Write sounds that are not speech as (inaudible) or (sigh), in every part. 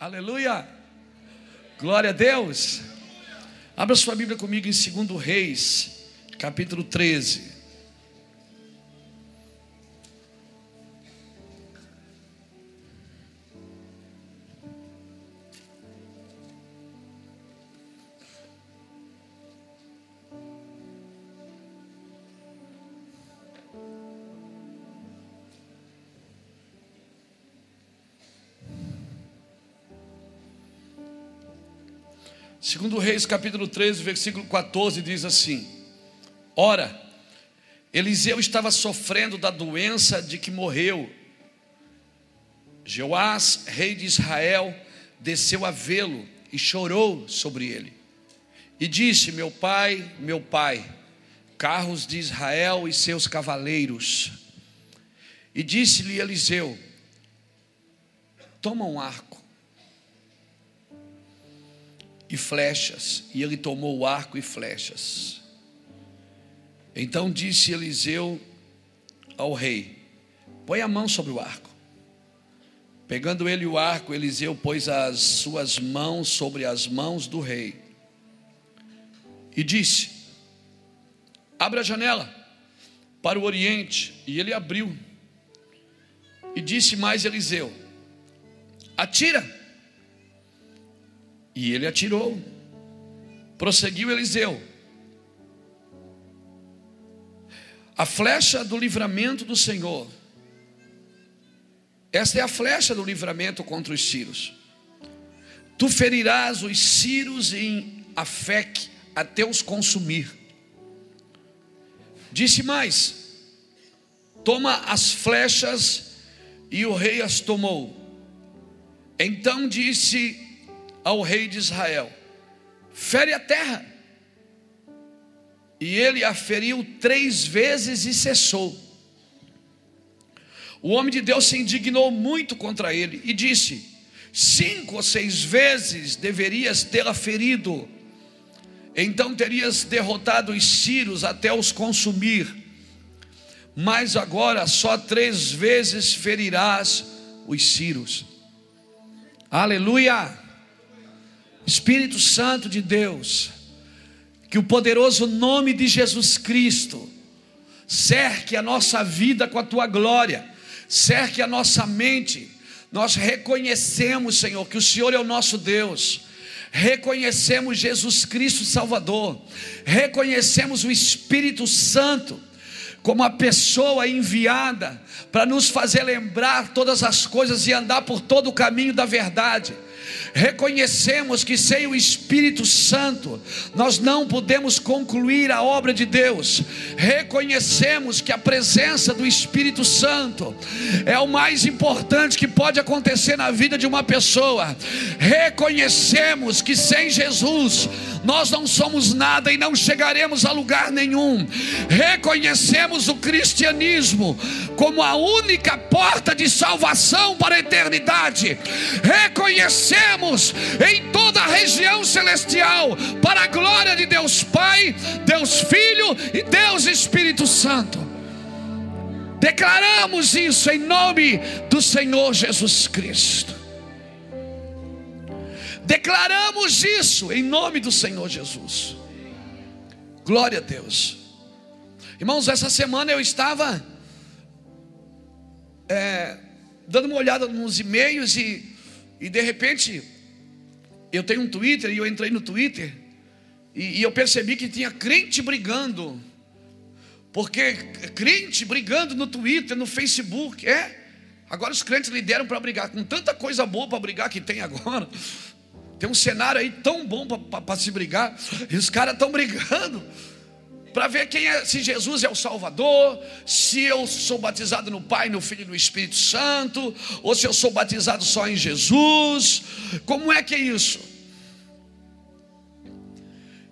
Aleluia. Glória a Deus. Abra sua Bíblia comigo em 2 Reis, capítulo 13. Segundo Reis, capítulo 13, versículo 14, diz assim: Ora, Eliseu estava sofrendo da doença de que morreu. Joás, rei de Israel, desceu a vê-lo e chorou sobre ele. E disse: Meu pai, meu pai, carros de Israel e seus cavaleiros. E disse-lhe Eliseu: Toma um arco e flechas, e ele tomou o arco e flechas. Então disse Eliseu ao rei: Põe a mão sobre o arco. Pegando ele o arco, Eliseu pôs as suas mãos sobre as mãos do rei e disse: Abra a janela para o oriente. E ele abriu. E disse mais Eliseu: Atira. E ele atirou. Prosseguiu Eliseu. A flecha do livramento do Senhor. Esta é a flecha do livramento contra os sírios. Tu ferirás os sírios em Afec até os consumir. Disse mais: Toma as flechas, e o rei as tomou. Então disse ao rei de Israel: fere a terra. E ele a feriu três vezes e cessou. O homem de Deus se indignou muito contra ele e disse: Cinco ou seis vezes deverias tê-la ferido, então terias derrotado os sírios até os consumir. Mas agora só três vezes ferirás os sírios. Aleluia! Espírito Santo de Deus, que o poderoso nome de Jesus Cristo cerque a nossa vida com a tua glória, cerque a nossa mente. Nós reconhecemos, Senhor, que o Senhor é o nosso Deus. Reconhecemos Jesus Cristo Salvador. Reconhecemos o Espírito Santo como a pessoa enviada para nos fazer lembrar todas as coisas e andar por todo o caminho da verdade reconhecemos que sem o Espírito Santo nós não podemos concluir a obra de Deus, reconhecemos que a presença do Espírito Santo é o mais importante que pode acontecer na vida de uma pessoa, reconhecemos que sem Jesus nós não somos nada e não chegaremos a lugar nenhum, reconhecemos o cristianismo como a única porta de salvação para a eternidade, reconhecemos em toda a região celestial, para a glória de Deus Pai, Deus Filho e Deus Espírito Santo. Declaramos isso em nome do Senhor Jesus Cristo. Declaramos isso em nome do Senhor Jesus. Glória a Deus. Irmãos, essa semana eu estava é, dando uma olhada nos e-mails e e de repente, eu tenho um Twitter e eu entrei no Twitter e, e eu percebi que tinha crente brigando. Porque crente brigando no Twitter, no Facebook, é. Agora os crentes lideram para brigar, com tanta coisa boa para brigar que tem agora. Tem um cenário aí tão bom para se brigar, e os caras estão brigando para ver quem é, se Jesus é o Salvador, se eu sou batizado no Pai, no Filho e no Espírito Santo, ou se eu sou batizado só em Jesus. Como é que é isso?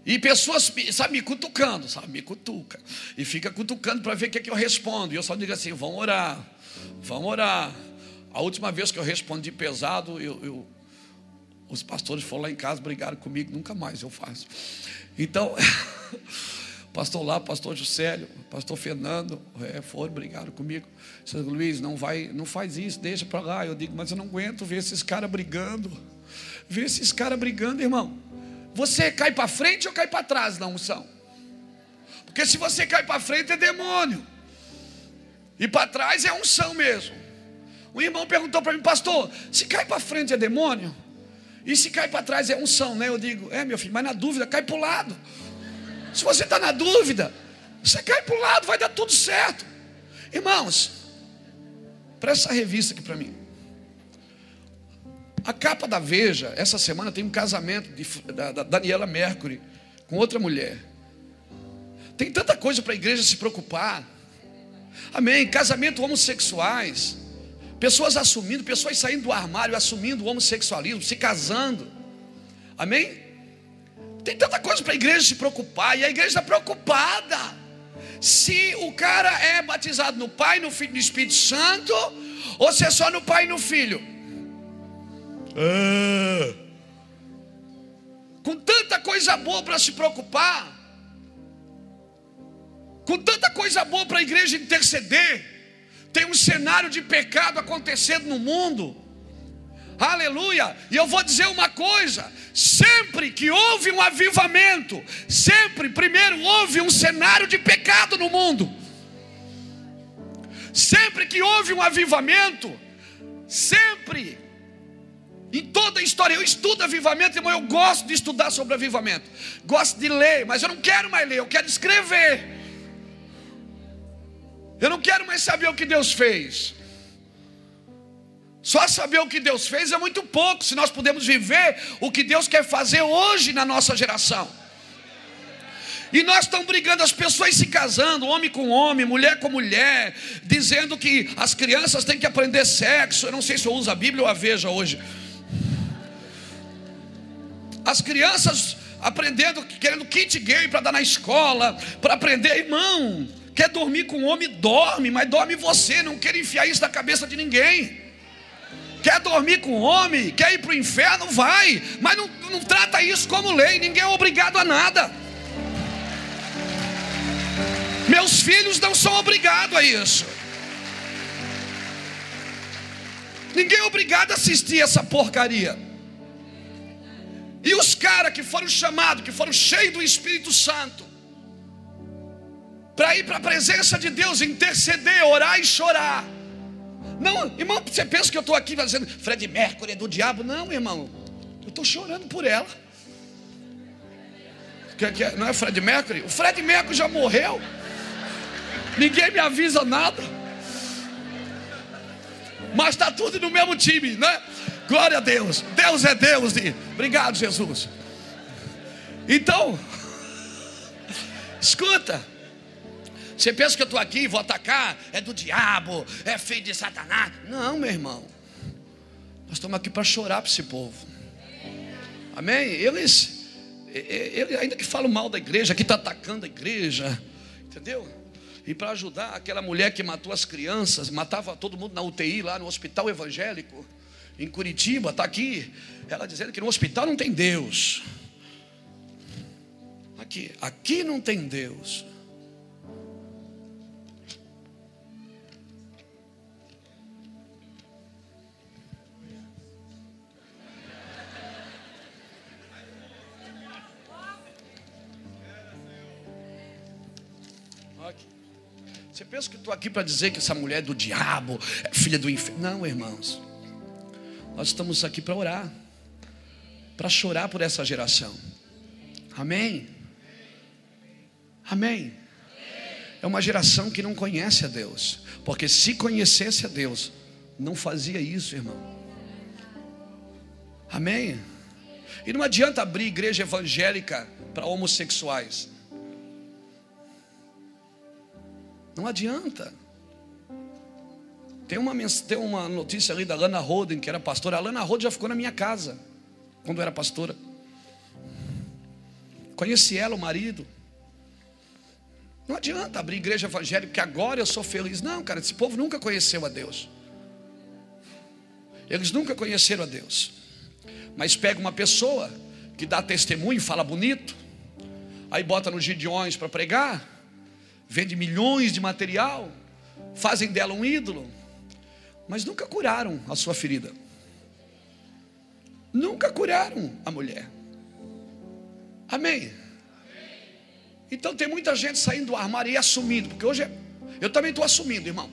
E pessoas, sabe, me cutucando, sabe, me cutuca. E fica cutucando para ver o que, é que eu respondo. E eu só digo assim: vão orar, vão orar. A última vez que eu respondi pesado, eu, eu, os pastores foram lá em casa, brigaram comigo, nunca mais eu faço. Então. (laughs) pastor lá, pastor Juscelio, pastor Fernando, é, foram, brigaram comigo. Disse, Luiz, não vai, não faz isso, deixa para lá. Eu digo, mas eu não aguento ver esses caras brigando. Ver esses caras brigando, irmão. Você cai para frente ou cai para trás na unção? Porque se você cai para frente é demônio. E para trás é unção mesmo. O irmão perguntou para mim, pastor, se cai para frente é demônio? E se cai para trás é unção, né? Eu digo, é meu filho, mas na dúvida cai para o lado. Se você está na dúvida, você cai para o lado, vai dar tudo certo. Irmãos, presta essa revista aqui para mim. A capa da Veja, essa semana tem um casamento de, da, da Daniela Mercury com outra mulher. Tem tanta coisa para a igreja se preocupar. Amém. Casamento homossexuais. Pessoas assumindo, pessoas saindo do armário, assumindo o homossexualismo, se casando. Amém? Tem tanta coisa para a igreja se preocupar, e a igreja está preocupada. Se o cara é batizado no Pai, no Filho e no Espírito Santo, ou se é só no Pai e no Filho. Ah. Com tanta coisa boa para se preocupar, com tanta coisa boa para a igreja interceder, tem um cenário de pecado acontecendo no mundo. Aleluia! E eu vou dizer uma coisa: sempre que houve um avivamento, sempre primeiro houve um cenário de pecado no mundo. Sempre que houve um avivamento, sempre em toda a história, eu estudo avivamento, irmão, eu gosto de estudar sobre avivamento. Gosto de ler, mas eu não quero mais ler, eu quero escrever. Eu não quero mais saber o que Deus fez. Só saber o que Deus fez é muito pouco, se nós podemos viver o que Deus quer fazer hoje na nossa geração. E nós estamos brigando, as pessoas se casando, homem com homem, mulher com mulher, dizendo que as crianças têm que aprender sexo. Eu não sei se eu uso a Bíblia ou a Veja hoje. As crianças aprendendo, querendo kit gay para dar na escola, para aprender, irmão. Quer dormir com homem? Dorme, mas dorme você. Não quer enfiar isso na cabeça de ninguém. Quer dormir com homem? Quer ir para o inferno? Vai. Mas não, não trata isso como lei. Ninguém é obrigado a nada. Meus filhos não são obrigados a isso. Ninguém é obrigado a assistir essa porcaria. E os caras que foram chamados, que foram cheios do Espírito Santo, para ir para a presença de Deus, interceder, orar e chorar. Não, irmão, você pensa que eu estou aqui fazendo Fred Mercury é do diabo? Não, irmão, eu estou chorando por ela. Não é Fred Mercury? O Fred Mercury já morreu. Ninguém me avisa nada. Mas está tudo no mesmo time, né? Glória a Deus. Deus é Deus. Obrigado, Jesus. Então, (laughs) escuta. Você pensa que eu estou aqui e vou atacar? É do diabo, é filho de Satanás. Não, meu irmão. Nós estamos aqui para chorar para esse povo. Amém? Eles, eles ainda que falam mal da igreja, que está atacando a igreja, entendeu? E para ajudar aquela mulher que matou as crianças, matava todo mundo na UTI lá no hospital evangélico, em Curitiba, está aqui. Ela dizendo que no hospital não tem Deus. Aqui, aqui não tem Deus. Estou aqui para dizer que essa mulher é do diabo, é filha do inferno? Não, irmãos. Nós estamos aqui para orar, para chorar por essa geração. Amém? Amém. É uma geração que não conhece a Deus, porque se conhecesse a Deus, não fazia isso, irmão. Amém? E não adianta abrir igreja evangélica para homossexuais. Não adianta. Tem uma, tem uma notícia ali da Lana Roden, que era pastora. A Lana Roden já ficou na minha casa, quando era pastora. Conheci ela, o marido. Não adianta abrir igreja evangélica, porque agora eu sou feliz. Não, cara, esse povo nunca conheceu a Deus. Eles nunca conheceram a Deus. Mas pega uma pessoa que dá testemunho, fala bonito, aí bota nos gideões para pregar, vende milhões de material, fazem dela um ídolo, mas nunca curaram a sua ferida. Nunca curaram a mulher. Amém. Então tem muita gente saindo do armário e assumindo, porque hoje é, eu também estou assumindo, irmão.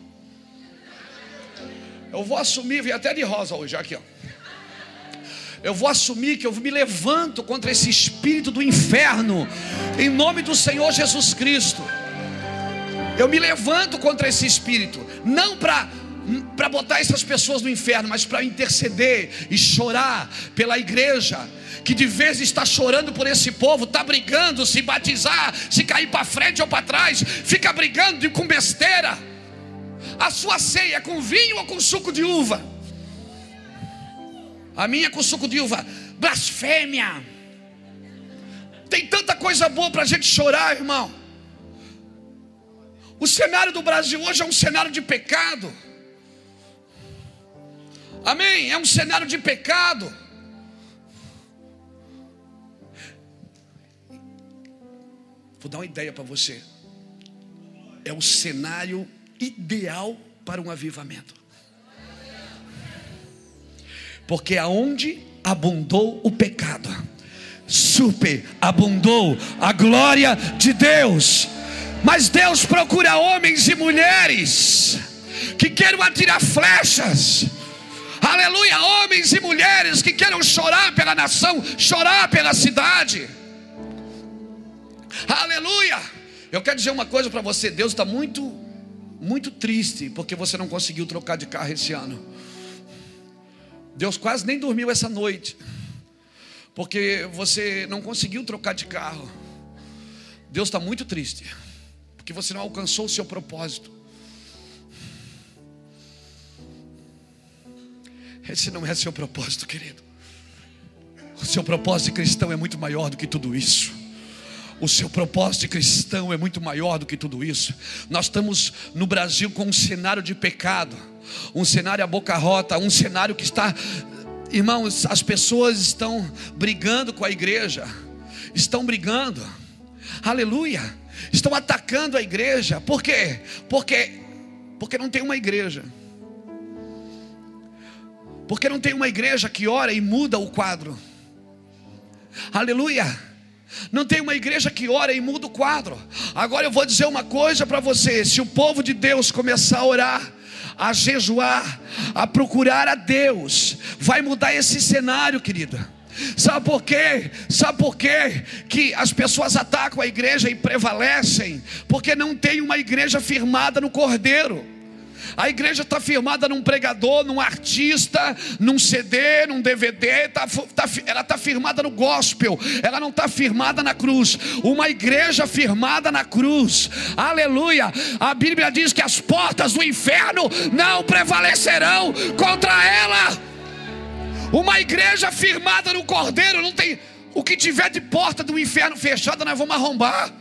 Eu vou assumir, vim até de rosa hoje, aqui, ó. Eu vou assumir que eu me levanto contra esse espírito do inferno, em nome do Senhor Jesus Cristo. Eu me levanto contra esse espírito, não para para botar essas pessoas no inferno, mas para interceder e chorar pela igreja que de vez está chorando por esse povo, está brigando se batizar, se cair para frente ou para trás, fica brigando com besteira. A sua ceia é com vinho ou com suco de uva? A minha é com suco de uva. Blasfêmia. Tem tanta coisa boa para a gente chorar, irmão. O cenário do Brasil hoje é um cenário de pecado. Amém? É um cenário de pecado. Vou dar uma ideia para você. É o cenário ideal para um avivamento. Porque aonde abundou o pecado, super abundou a glória de Deus. Mas Deus procura homens e mulheres que queiram atirar flechas. Aleluia, homens e mulheres que queiram chorar pela nação, chorar pela cidade. Aleluia! Eu quero dizer uma coisa para você: Deus está muito, muito triste porque você não conseguiu trocar de carro esse ano. Deus quase nem dormiu essa noite, porque você não conseguiu trocar de carro. Deus está muito triste, porque você não alcançou o seu propósito. Esse não é seu propósito, querido. O seu propósito cristão é muito maior do que tudo isso. O seu propósito cristão é muito maior do que tudo isso. Nós estamos no Brasil com um cenário de pecado, um cenário a boca rota, um cenário que está, irmãos, as pessoas estão brigando com a igreja, estão brigando, aleluia, estão atacando a igreja, por quê? Porque, porque não tem uma igreja. Porque não tem uma igreja que ora e muda o quadro. Aleluia. Não tem uma igreja que ora e muda o quadro. Agora eu vou dizer uma coisa para você: se o povo de Deus começar a orar, a jejuar, a procurar a Deus, vai mudar esse cenário, querida. Sabe por quê? Sabe por quê que as pessoas atacam a igreja e prevalecem? Porque não tem uma igreja firmada no Cordeiro. A igreja está firmada num pregador, num artista, num CD, num DVD, tá, tá, ela está firmada no gospel, ela não está firmada na cruz. Uma igreja firmada na cruz, aleluia. A Bíblia diz que as portas do inferno não prevalecerão contra ela. Uma igreja firmada no cordeiro, não tem. O que tiver de porta do inferno fechada, nós vamos arrombar.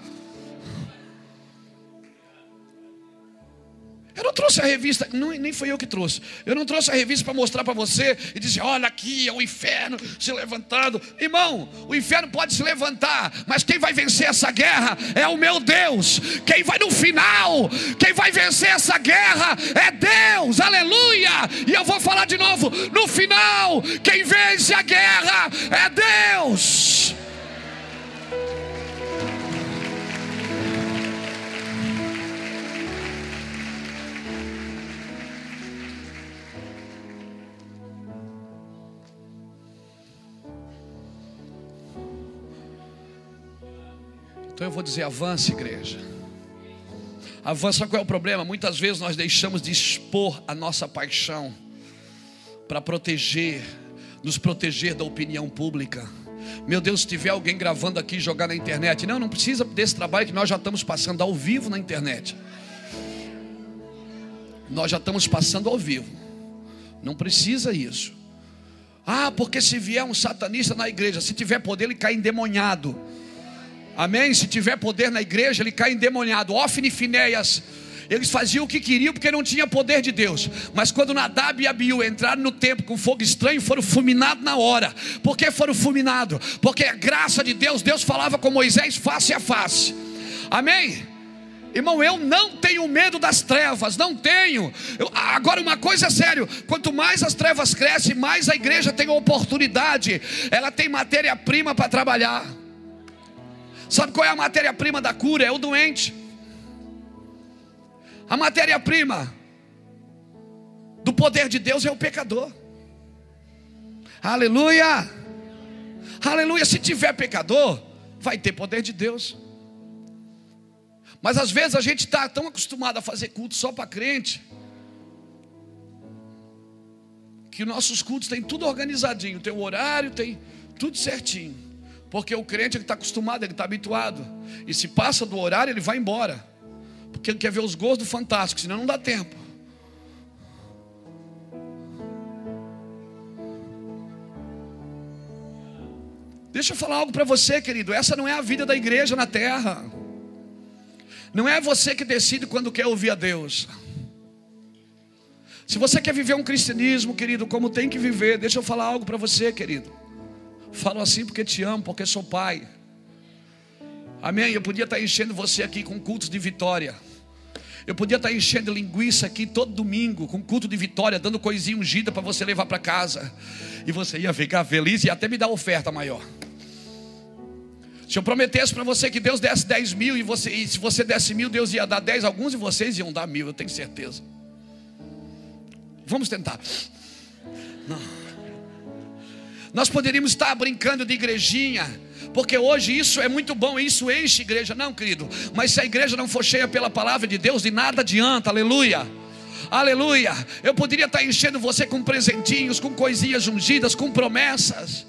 Eu não trouxe a revista, não, nem foi eu que trouxe. Eu não trouxe a revista para mostrar para você e dizer: olha aqui é o inferno se levantando. Irmão, o inferno pode se levantar, mas quem vai vencer essa guerra é o meu Deus. Quem vai no final, quem vai vencer essa guerra é Deus, aleluia. E eu vou falar de novo: no final, quem vence a guerra é Deus. Então eu vou dizer: avance, igreja. Avança, qual é o problema? Muitas vezes nós deixamos de expor a nossa paixão para proteger, nos proteger da opinião pública. Meu Deus, se tiver alguém gravando aqui jogar na internet, não, não precisa desse trabalho que nós já estamos passando ao vivo na internet. Nós já estamos passando ao vivo. Não precisa isso. Ah, porque se vier um satanista na igreja, se tiver poder, ele cai endemoniado. Amém? Se tiver poder na igreja, ele cai endemoniado. Ofne e Finéias, Eles faziam o que queriam porque não tinha poder de Deus. Mas quando Nadab e Abiú entraram no templo com fogo estranho, foram fulminados na hora. Por que foram fulminados? Porque a graça de Deus, Deus falava com Moisés face a face. Amém? Irmão, eu não tenho medo das trevas, não tenho. Eu, agora, uma coisa é sério: quanto mais as trevas crescem, mais a igreja tem oportunidade, ela tem matéria-prima para trabalhar. Sabe qual é a matéria-prima da cura? É o doente. A matéria-prima do poder de Deus é o pecador. Aleluia! Aleluia! Se tiver pecador, vai ter poder de Deus. Mas às vezes a gente está tão acostumado a fazer culto só para crente, que nossos cultos têm tudo organizadinho, tem o horário, tem tudo certinho. Porque o crente está acostumado, ele está habituado. E se passa do horário, ele vai embora. Porque ele quer ver os gols do Fantástico, senão não dá tempo. Deixa eu falar algo para você, querido. Essa não é a vida da igreja na terra. Não é você que decide quando quer ouvir a Deus. Se você quer viver um cristianismo, querido, como tem que viver, deixa eu falar algo para você, querido. Falo assim porque te amo, porque sou pai. Amém? Eu podia estar enchendo você aqui com cultos de vitória. Eu podia estar enchendo linguiça aqui todo domingo, com culto de vitória, dando coisinha ungida para você levar para casa. E você ia ficar feliz e até me dar oferta maior. Se eu prometesse para você que Deus desse 10 mil e, você, e se você desse mil, Deus ia dar 10, alguns de vocês iam dar mil, eu tenho certeza. Vamos tentar. Não. Nós poderíamos estar brincando de igrejinha, porque hoje isso é muito bom, isso enche igreja, não, querido. Mas se a igreja não for cheia pela palavra de Deus, de nada adianta, aleluia. Aleluia. Eu poderia estar enchendo você com presentinhos, com coisinhas ungidas, com promessas.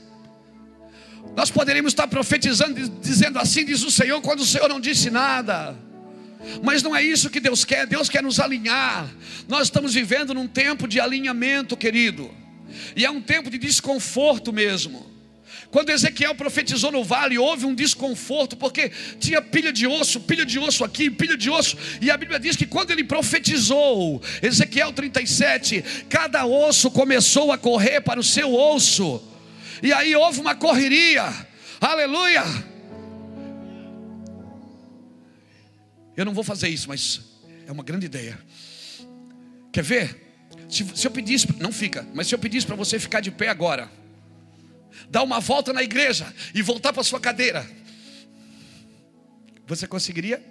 Nós poderíamos estar profetizando, dizendo assim, diz o Senhor, quando o Senhor não disse nada. Mas não é isso que Deus quer, Deus quer nos alinhar. Nós estamos vivendo num tempo de alinhamento, querido, e é um tempo de desconforto mesmo. Quando Ezequiel profetizou no vale, houve um desconforto, porque tinha pilha de osso, pilha de osso aqui, pilha de osso, e a Bíblia diz que quando ele profetizou, Ezequiel 37, cada osso começou a correr para o seu osso. E aí houve uma correria. Aleluia. Eu não vou fazer isso, mas é uma grande ideia. Quer ver? Se, se eu pedisse, não fica, mas se eu pedisse para você ficar de pé agora, dar uma volta na igreja e voltar para sua cadeira, você conseguiria?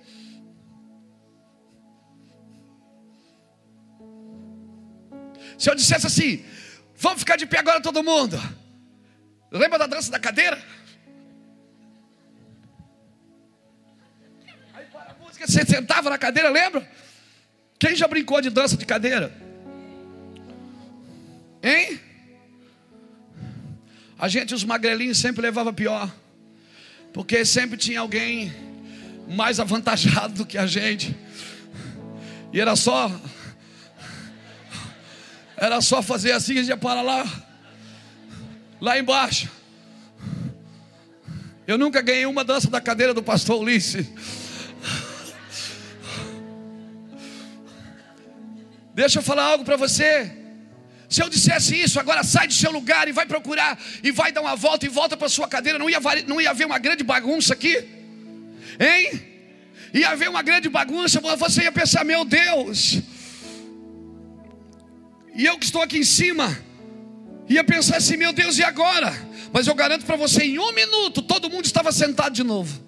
Se eu dissesse assim, vamos ficar de pé agora todo mundo. Lembra da dança da cadeira? Aí para a música, você sentava na cadeira, lembra? Quem já brincou de dança de cadeira? Hein? A gente, os magrelinhos, sempre levava pior. Porque sempre tinha alguém mais avantajado do que a gente. E era só. Era só fazer assim, gente ia para lá lá embaixo. Eu nunca ganhei uma dança da cadeira do pastor Ulisses. Deixa eu falar algo para você. Se eu dissesse isso, agora sai do seu lugar e vai procurar e vai dar uma volta e volta para sua cadeira, não ia, não ia haver uma grande bagunça aqui? Hein? Ia haver uma grande bagunça, você ia pensar, meu Deus. E eu que estou aqui em cima, ia pensar assim: meu Deus, e agora? Mas eu garanto para você, em um minuto, todo mundo estava sentado de novo.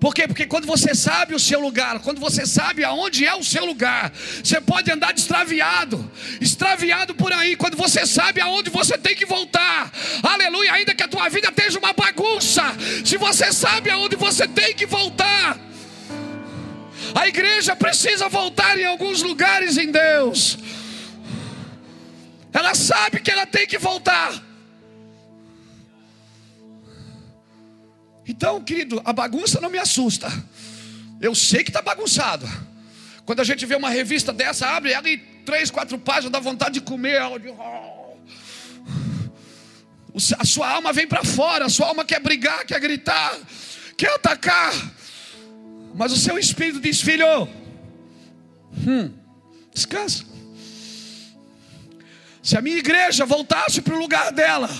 Por quê? Porque quando você sabe o seu lugar, quando você sabe aonde é o seu lugar, você pode andar extraviado, extraviado por aí, quando você sabe aonde você tem que voltar. Aleluia, ainda que a tua vida esteja uma bagunça, se você sabe aonde você tem que voltar. A igreja precisa voltar em alguns lugares em Deus. Ela sabe que ela tem que voltar. Então, querido, a bagunça não me assusta. Eu sei que está bagunçado. Quando a gente vê uma revista dessa, abre ela e três, quatro páginas, dá vontade de comer. A sua alma vem para fora, a sua alma quer brigar, quer gritar, quer atacar. Mas o seu espírito diz: Filho, Hum, descansa. Se a minha igreja voltasse para o lugar dela,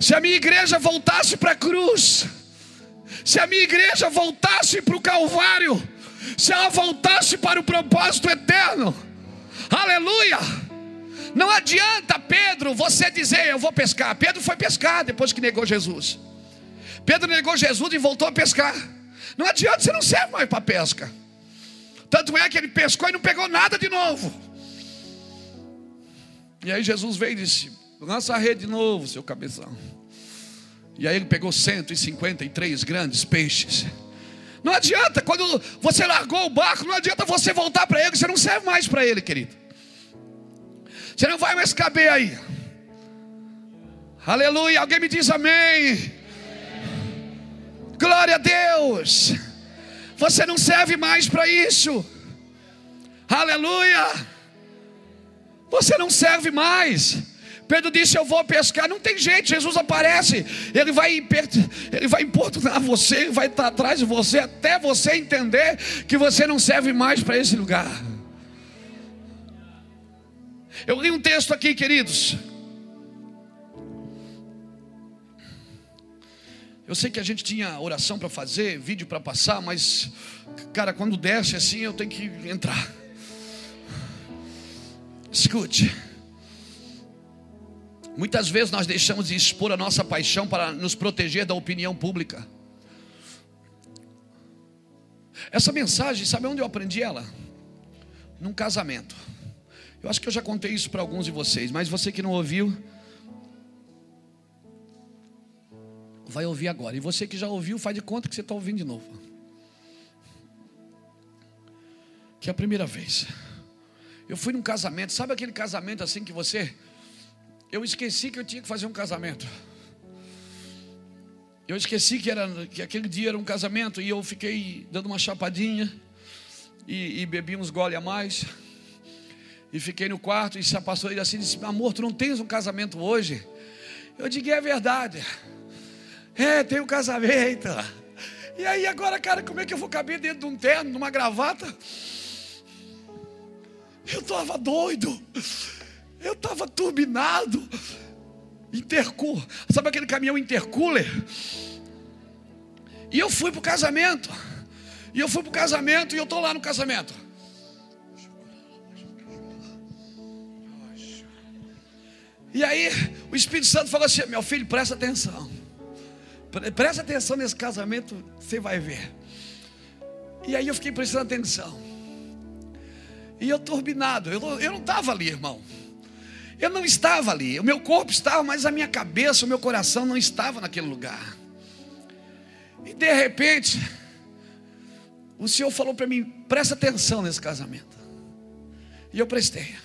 se a minha igreja voltasse para a cruz, se a minha igreja voltasse para o Calvário, se ela voltasse para o propósito eterno, aleluia. Não adianta, Pedro, você dizer eu vou pescar. Pedro foi pescar depois que negou Jesus. Pedro negou Jesus e voltou a pescar. Não adianta, você não serve mais para pesca. Tanto é que ele pescou e não pegou nada de novo. E aí Jesus veio e disse: lança a rede de novo, seu cabeção. E aí ele pegou 153 grandes peixes. Não adianta, quando você largou o barco, não adianta você voltar para ele, você não serve mais para ele, querido. Você não vai mais caber aí. Aleluia, alguém me diz amém. Glória a Deus. Você não serve mais para isso. Aleluia. Você não serve mais. Pedro disse: Eu vou pescar. Não tem jeito, Jesus aparece. Ele vai, ele vai importunar você, ele vai estar atrás de você, até você entender que você não serve mais para esse lugar. Eu li um texto aqui, queridos. Eu sei que a gente tinha oração para fazer, vídeo para passar, mas, cara, quando desce assim, eu tenho que entrar. Escute. Muitas vezes nós deixamos de expor a nossa paixão para nos proteger da opinião pública. Essa mensagem, sabe onde eu aprendi ela? Num casamento. Eu acho que eu já contei isso para alguns de vocês, mas você que não ouviu, vai ouvir agora. E você que já ouviu, faz de conta que você está ouvindo de novo. Que é a primeira vez. Eu fui num casamento, sabe aquele casamento assim que você eu esqueci que eu tinha que fazer um casamento. Eu esqueci que, era, que aquele dia era um casamento e eu fiquei dando uma chapadinha e, e bebi uns gole a mais. E fiquei no quarto e a pastora assim disse: Amor, tu não tens um casamento hoje? Eu digo: É verdade. É, tem um casamento. E aí agora, cara, como é que eu vou caber dentro de um terno, numa gravata? Eu estava doido. Eu estava turbinado. Intercooler. Sabe aquele caminhão intercooler? E eu fui para o casamento. E eu fui para o casamento e eu estou lá no casamento. E aí o Espírito Santo falou assim: meu filho, presta atenção. Presta atenção nesse casamento, você vai ver. E aí eu fiquei prestando atenção. E eu turbinado, eu não estava ali, irmão. Eu não estava ali, o meu corpo estava, mas a minha cabeça, o meu coração não estava naquele lugar. E de repente, o Senhor falou para mim: presta atenção nesse casamento. E eu prestei.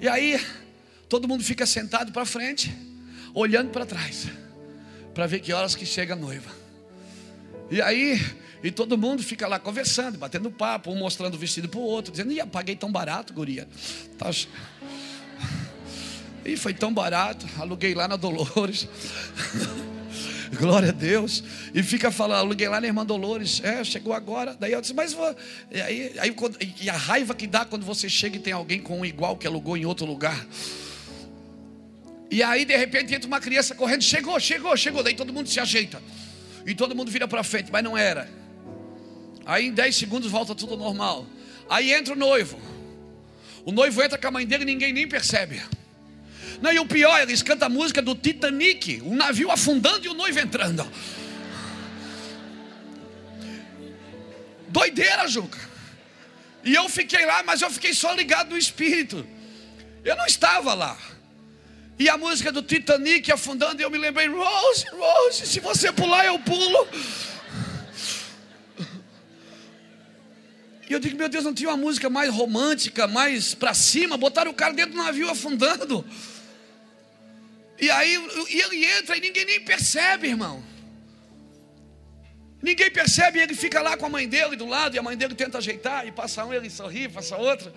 E aí, todo mundo fica sentado para frente, olhando para trás, para ver que horas que chega a noiva. E aí, e todo mundo fica lá conversando, batendo papo, um mostrando o vestido para o outro, dizendo: Ih, paguei tão barato, guria. Tá... E foi tão barato, aluguei lá na Dolores. (laughs) Glória a Deus. E fica falando, aluguei lá na irmã Dolores. É, chegou agora. Daí eu disse, mas vou. E, aí, aí, e a raiva que dá quando você chega e tem alguém com um igual que alugou em outro lugar. E aí, de repente, entra uma criança correndo, chegou, chegou, chegou. Daí todo mundo se ajeita. E todo mundo vira para frente, mas não era. Aí em 10 segundos volta tudo normal. Aí entra o noivo. O noivo entra com a mãe dele e ninguém nem percebe. Não, e o pior, eles cantam a música do Titanic, o navio afundando e o noivo entrando. Doideira, Juca. E eu fiquei lá, mas eu fiquei só ligado no espírito. Eu não estava lá. E a música do Titanic afundando, e eu me lembrei, Rose, Rose, se você pular, eu pulo. E eu digo, meu Deus, não tinha uma música mais romântica, mais para cima, botaram o cara dentro do navio afundando. E aí e ele entra e ninguém nem percebe, irmão. Ninguém percebe, ele fica lá com a mãe dele do lado, e a mãe dele tenta ajeitar, e passa um, ele sorri, passa outro.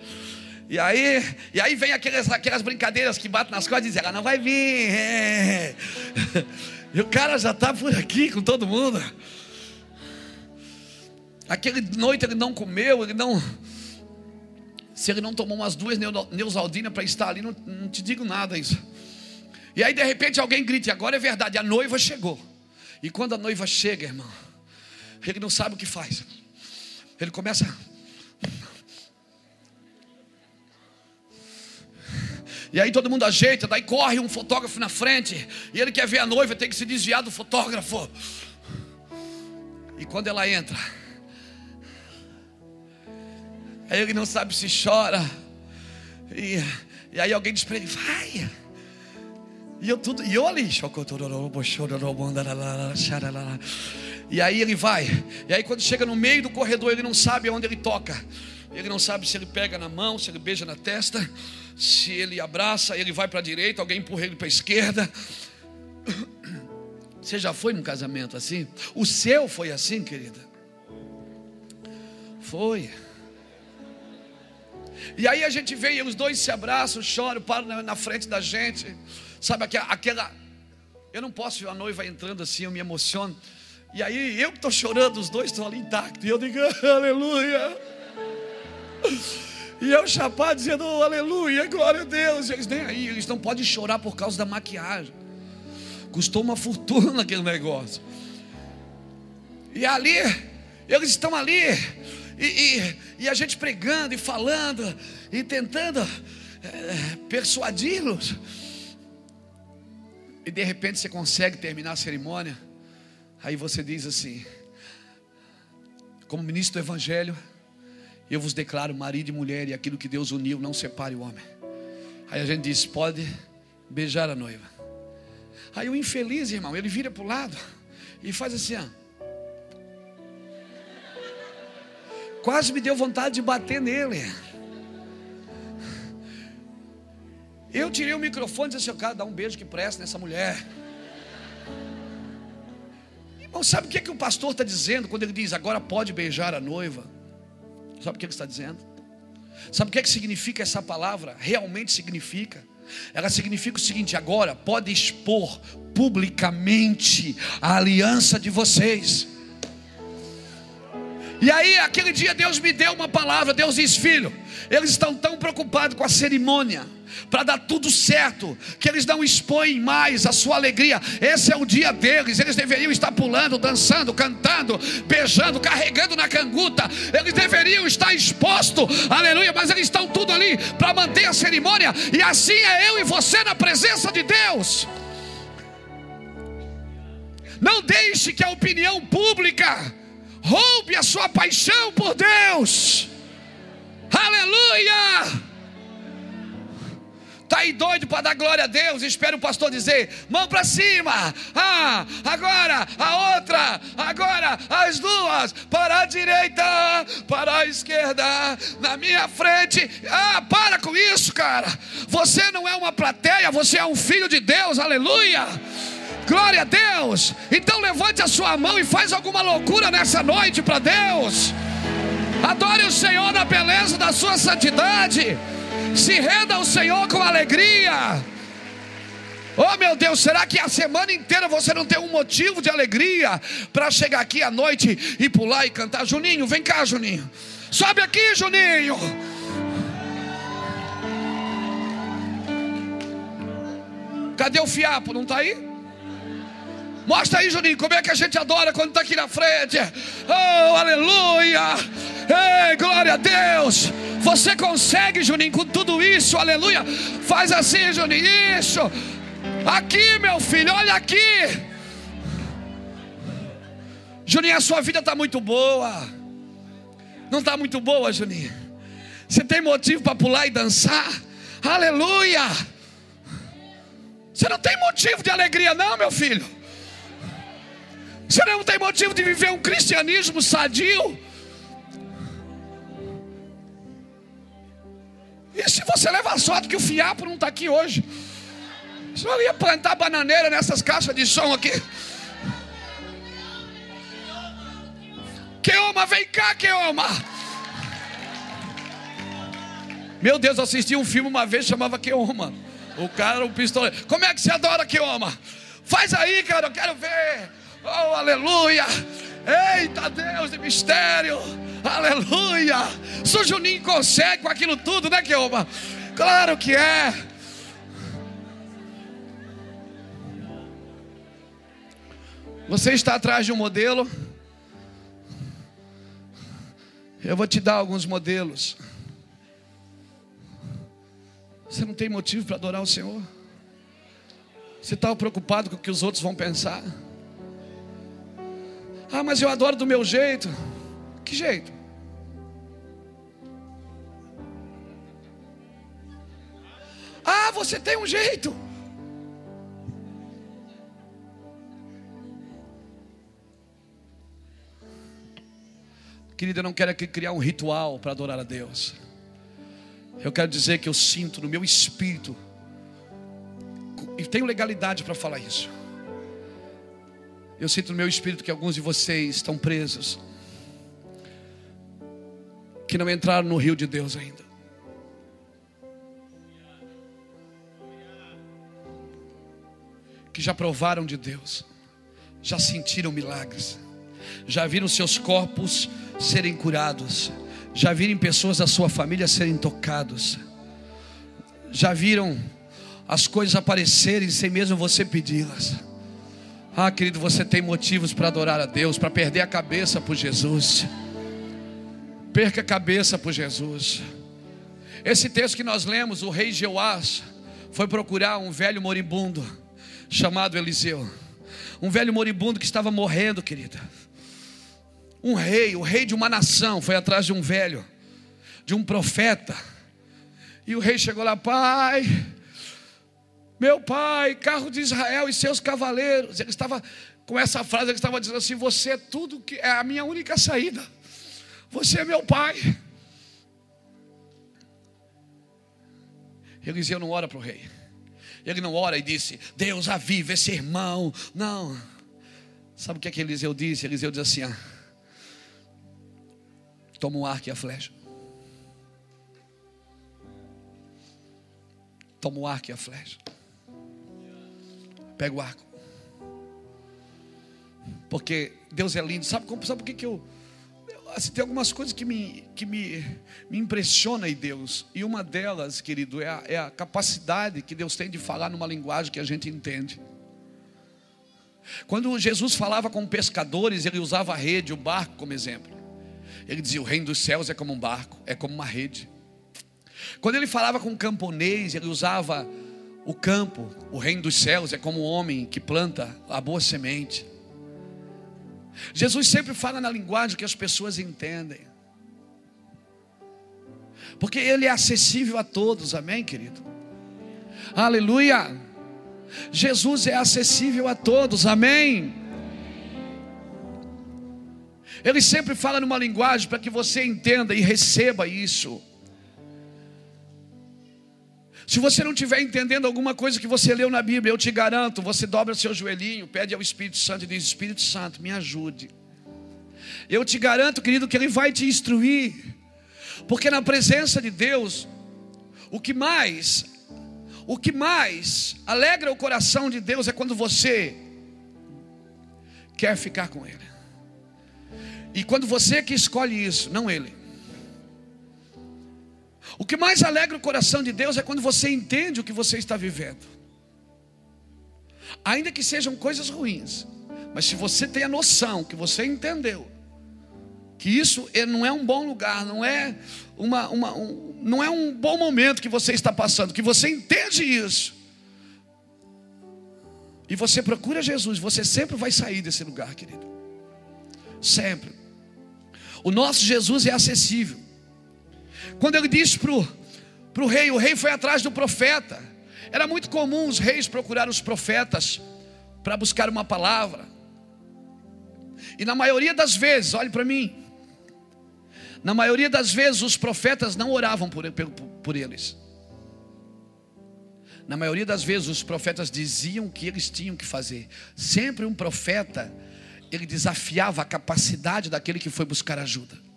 E aí, e aí vem aquelas, aquelas brincadeiras que batem nas costas e dizem, ela não vai vir. É. (laughs) E o cara já está por aqui com todo mundo. Aquele noite ele não comeu, ele não, Se ele não tomou umas duas Neusaldinas para estar ali, não, não te digo nada isso. E aí de repente alguém grita, agora é verdade, a noiva chegou. E quando a noiva chega, irmão, ele não sabe o que faz. Ele começa E aí todo mundo ajeita, daí corre um fotógrafo na frente, e ele quer ver a noiva, tem que se desviar do fotógrafo. E quando ela entra, aí ele não sabe se chora. E, e aí alguém diz para ele: vai. E eu tudo, e eu ali, e aí ele vai. E aí quando chega no meio do corredor, ele não sabe aonde ele toca. Ele não sabe se ele pega na mão, se ele beija na testa, se ele abraça, ele vai para a direita, alguém empurra ele para a esquerda. (coughs) Você já foi num casamento assim? O seu foi assim, querida? Foi. E aí a gente vê e os dois se abraçam, choram, param na frente da gente. Sabe aquela. Eu não posso ver a noiva entrando assim, eu me emociono. E aí eu que estou chorando, os dois estão ali intactos. E eu digo, (laughs) aleluia. E eu chapado dizendo, oh, aleluia, glória a Deus. E eles nem aí, eles não podem chorar por causa da maquiagem. Custou uma fortuna aquele negócio. E ali, eles estão ali, e, e, e a gente pregando e falando, e tentando é, persuadi-los. E de repente você consegue terminar a cerimônia. Aí você diz assim: como ministro do Evangelho, eu vos declaro marido e mulher, e aquilo que Deus uniu, não separe o homem. Aí a gente diz: pode beijar a noiva. Aí o infeliz, irmão, ele vira para o lado e faz assim: ó. Quase me deu vontade de bater nele. Eu tirei o microfone e disse assim: cara, dá um beijo que presta nessa mulher. Irmão, sabe o que, é que o pastor está dizendo quando ele diz agora pode beijar a noiva? Sabe o que ele está dizendo? Sabe o que, é que significa essa palavra? Realmente significa. Ela significa o seguinte: agora pode expor publicamente a aliança de vocês. E aí, aquele dia, Deus me deu uma palavra. Deus diz: Filho, eles estão tão preocupados com a cerimônia, para dar tudo certo, que eles não expõem mais a sua alegria. Esse é o dia deles. Eles deveriam estar pulando, dançando, cantando, beijando, carregando na canguta. Eles deveriam estar expostos, aleluia. Mas eles estão tudo ali para manter a cerimônia. E assim é eu e você na presença de Deus. Não deixe que a opinião pública roube a sua paixão por Deus. Aleluia! Está aí doido para dar glória a Deus? Espera o pastor dizer: mão para cima. Ah, agora a outra. Agora as duas. Para a direita, para a esquerda. Na minha frente. Ah, para com isso, cara. Você não é uma plateia, você é um filho de Deus. Aleluia. Glória a Deus. Então levante a sua mão e faz alguma loucura nessa noite para Deus. Adore o Senhor na beleza da sua santidade. Se renda ao Senhor com alegria. Oh meu Deus, será que a semana inteira você não tem um motivo de alegria para chegar aqui à noite e pular e cantar? Juninho, vem cá, Juninho. Sobe aqui, Juninho. Cadê o fiapo? Não está aí? Mostra aí, Juninho, como é que a gente adora quando está aqui na frente. Oh, aleluia! Ei, glória a Deus! Você consegue, Juninho, com tudo isso, aleluia. Faz assim, Juninho, isso. Aqui, meu filho, olha aqui. Juninho, a sua vida está muito boa. Não está muito boa, Juninho? Você tem motivo para pular e dançar? Aleluia! Você não tem motivo de alegria, não, meu filho. Você não tem motivo de viver um cristianismo sadio. E se você leva sorte que o fiapo não está aqui hoje? Você ia plantar bananeira nessas caixas de som aqui. Queoma, vem cá, Queoma. Meu Deus, eu assisti um filme uma vez chamava Queoma. O cara, o pistoleiro. Como é que você adora Queoma? Faz aí, cara, eu quero ver. Oh, aleluia. Eita Deus de mistério. Aleluia! São Juninho consegue com aquilo tudo, né, Keoma? Claro que é. Você está atrás de um modelo? Eu vou te dar alguns modelos. Você não tem motivo para adorar o Senhor? Você está preocupado com o que os outros vão pensar? Ah, mas eu adoro do meu jeito. Que jeito? Ah, você tem um jeito. Querida, eu não quero aqui criar um ritual para adorar a Deus. Eu quero dizer que eu sinto no meu espírito, e tenho legalidade para falar isso. Eu sinto no meu espírito que alguns de vocês estão presos, que não entraram no rio de Deus ainda. Que já provaram de Deus, já sentiram milagres, já viram seus corpos serem curados, já viram pessoas da sua família serem tocados, já viram as coisas aparecerem sem mesmo você pedi-las. Ah, querido, você tem motivos para adorar a Deus, para perder a cabeça por Jesus. Perca a cabeça por Jesus. Esse texto que nós lemos, o rei Jeoás foi procurar um velho moribundo chamado Eliseu. Um velho moribundo que estava morrendo, querida. Um rei, o rei de uma nação, foi atrás de um velho, de um profeta. E o rei chegou lá, pai, meu pai, carro de Israel e seus cavaleiros. Ele estava com essa frase, ele estava dizendo assim: Você é tudo que é a minha única saída. Você é meu pai. Eliseu não ora para o rei. Ele não ora e disse: Deus aviva esse irmão. Não. Sabe o que, é que Eliseu disse? Eliseu diz assim: ah, Toma o arco e a flecha. Toma o arco e a flecha. Pega o arco. Porque Deus é lindo. Sabe, sabe por que, que eu. Assim, tem algumas coisas que, me, que me, me impressiona em Deus. E uma delas, querido, é a, é a capacidade que Deus tem de falar numa linguagem que a gente entende. Quando Jesus falava com pescadores, ele usava a rede, o barco como exemplo. Ele dizia: O reino dos céus é como um barco, é como uma rede. Quando ele falava com camponês, ele usava o campo, o reino dos céus, é como o homem que planta a boa semente. Jesus sempre fala na linguagem que as pessoas entendem. Porque Ele é acessível a todos, amém, querido? Aleluia! Jesus é acessível a todos, amém? Ele sempre fala numa linguagem para que você entenda e receba isso. Se você não estiver entendendo alguma coisa que você leu na Bíblia, eu te garanto, você dobra seu joelhinho, pede ao Espírito Santo e diz: Espírito Santo, me ajude. Eu te garanto, querido, que Ele vai te instruir, porque na presença de Deus, o que mais, o que mais alegra o coração de Deus é quando você quer ficar com Ele. E quando você que escolhe isso, não Ele. O que mais alegra o coração de Deus é quando você entende o que você está vivendo. Ainda que sejam coisas ruins, mas se você tem a noção que você entendeu que isso é, não é um bom lugar, não é uma, uma um, não é um bom momento que você está passando, que você entende isso. E você procura Jesus, você sempre vai sair desse lugar, querido. Sempre. O nosso Jesus é acessível. Quando ele disse para o rei, o rei foi atrás do profeta. Era muito comum os reis procurar os profetas para buscar uma palavra. E na maioria das vezes, olhe para mim, na maioria das vezes os profetas não oravam por, por, por eles. Na maioria das vezes os profetas diziam o que eles tinham que fazer. Sempre um profeta, ele desafiava a capacidade daquele que foi buscar ajuda.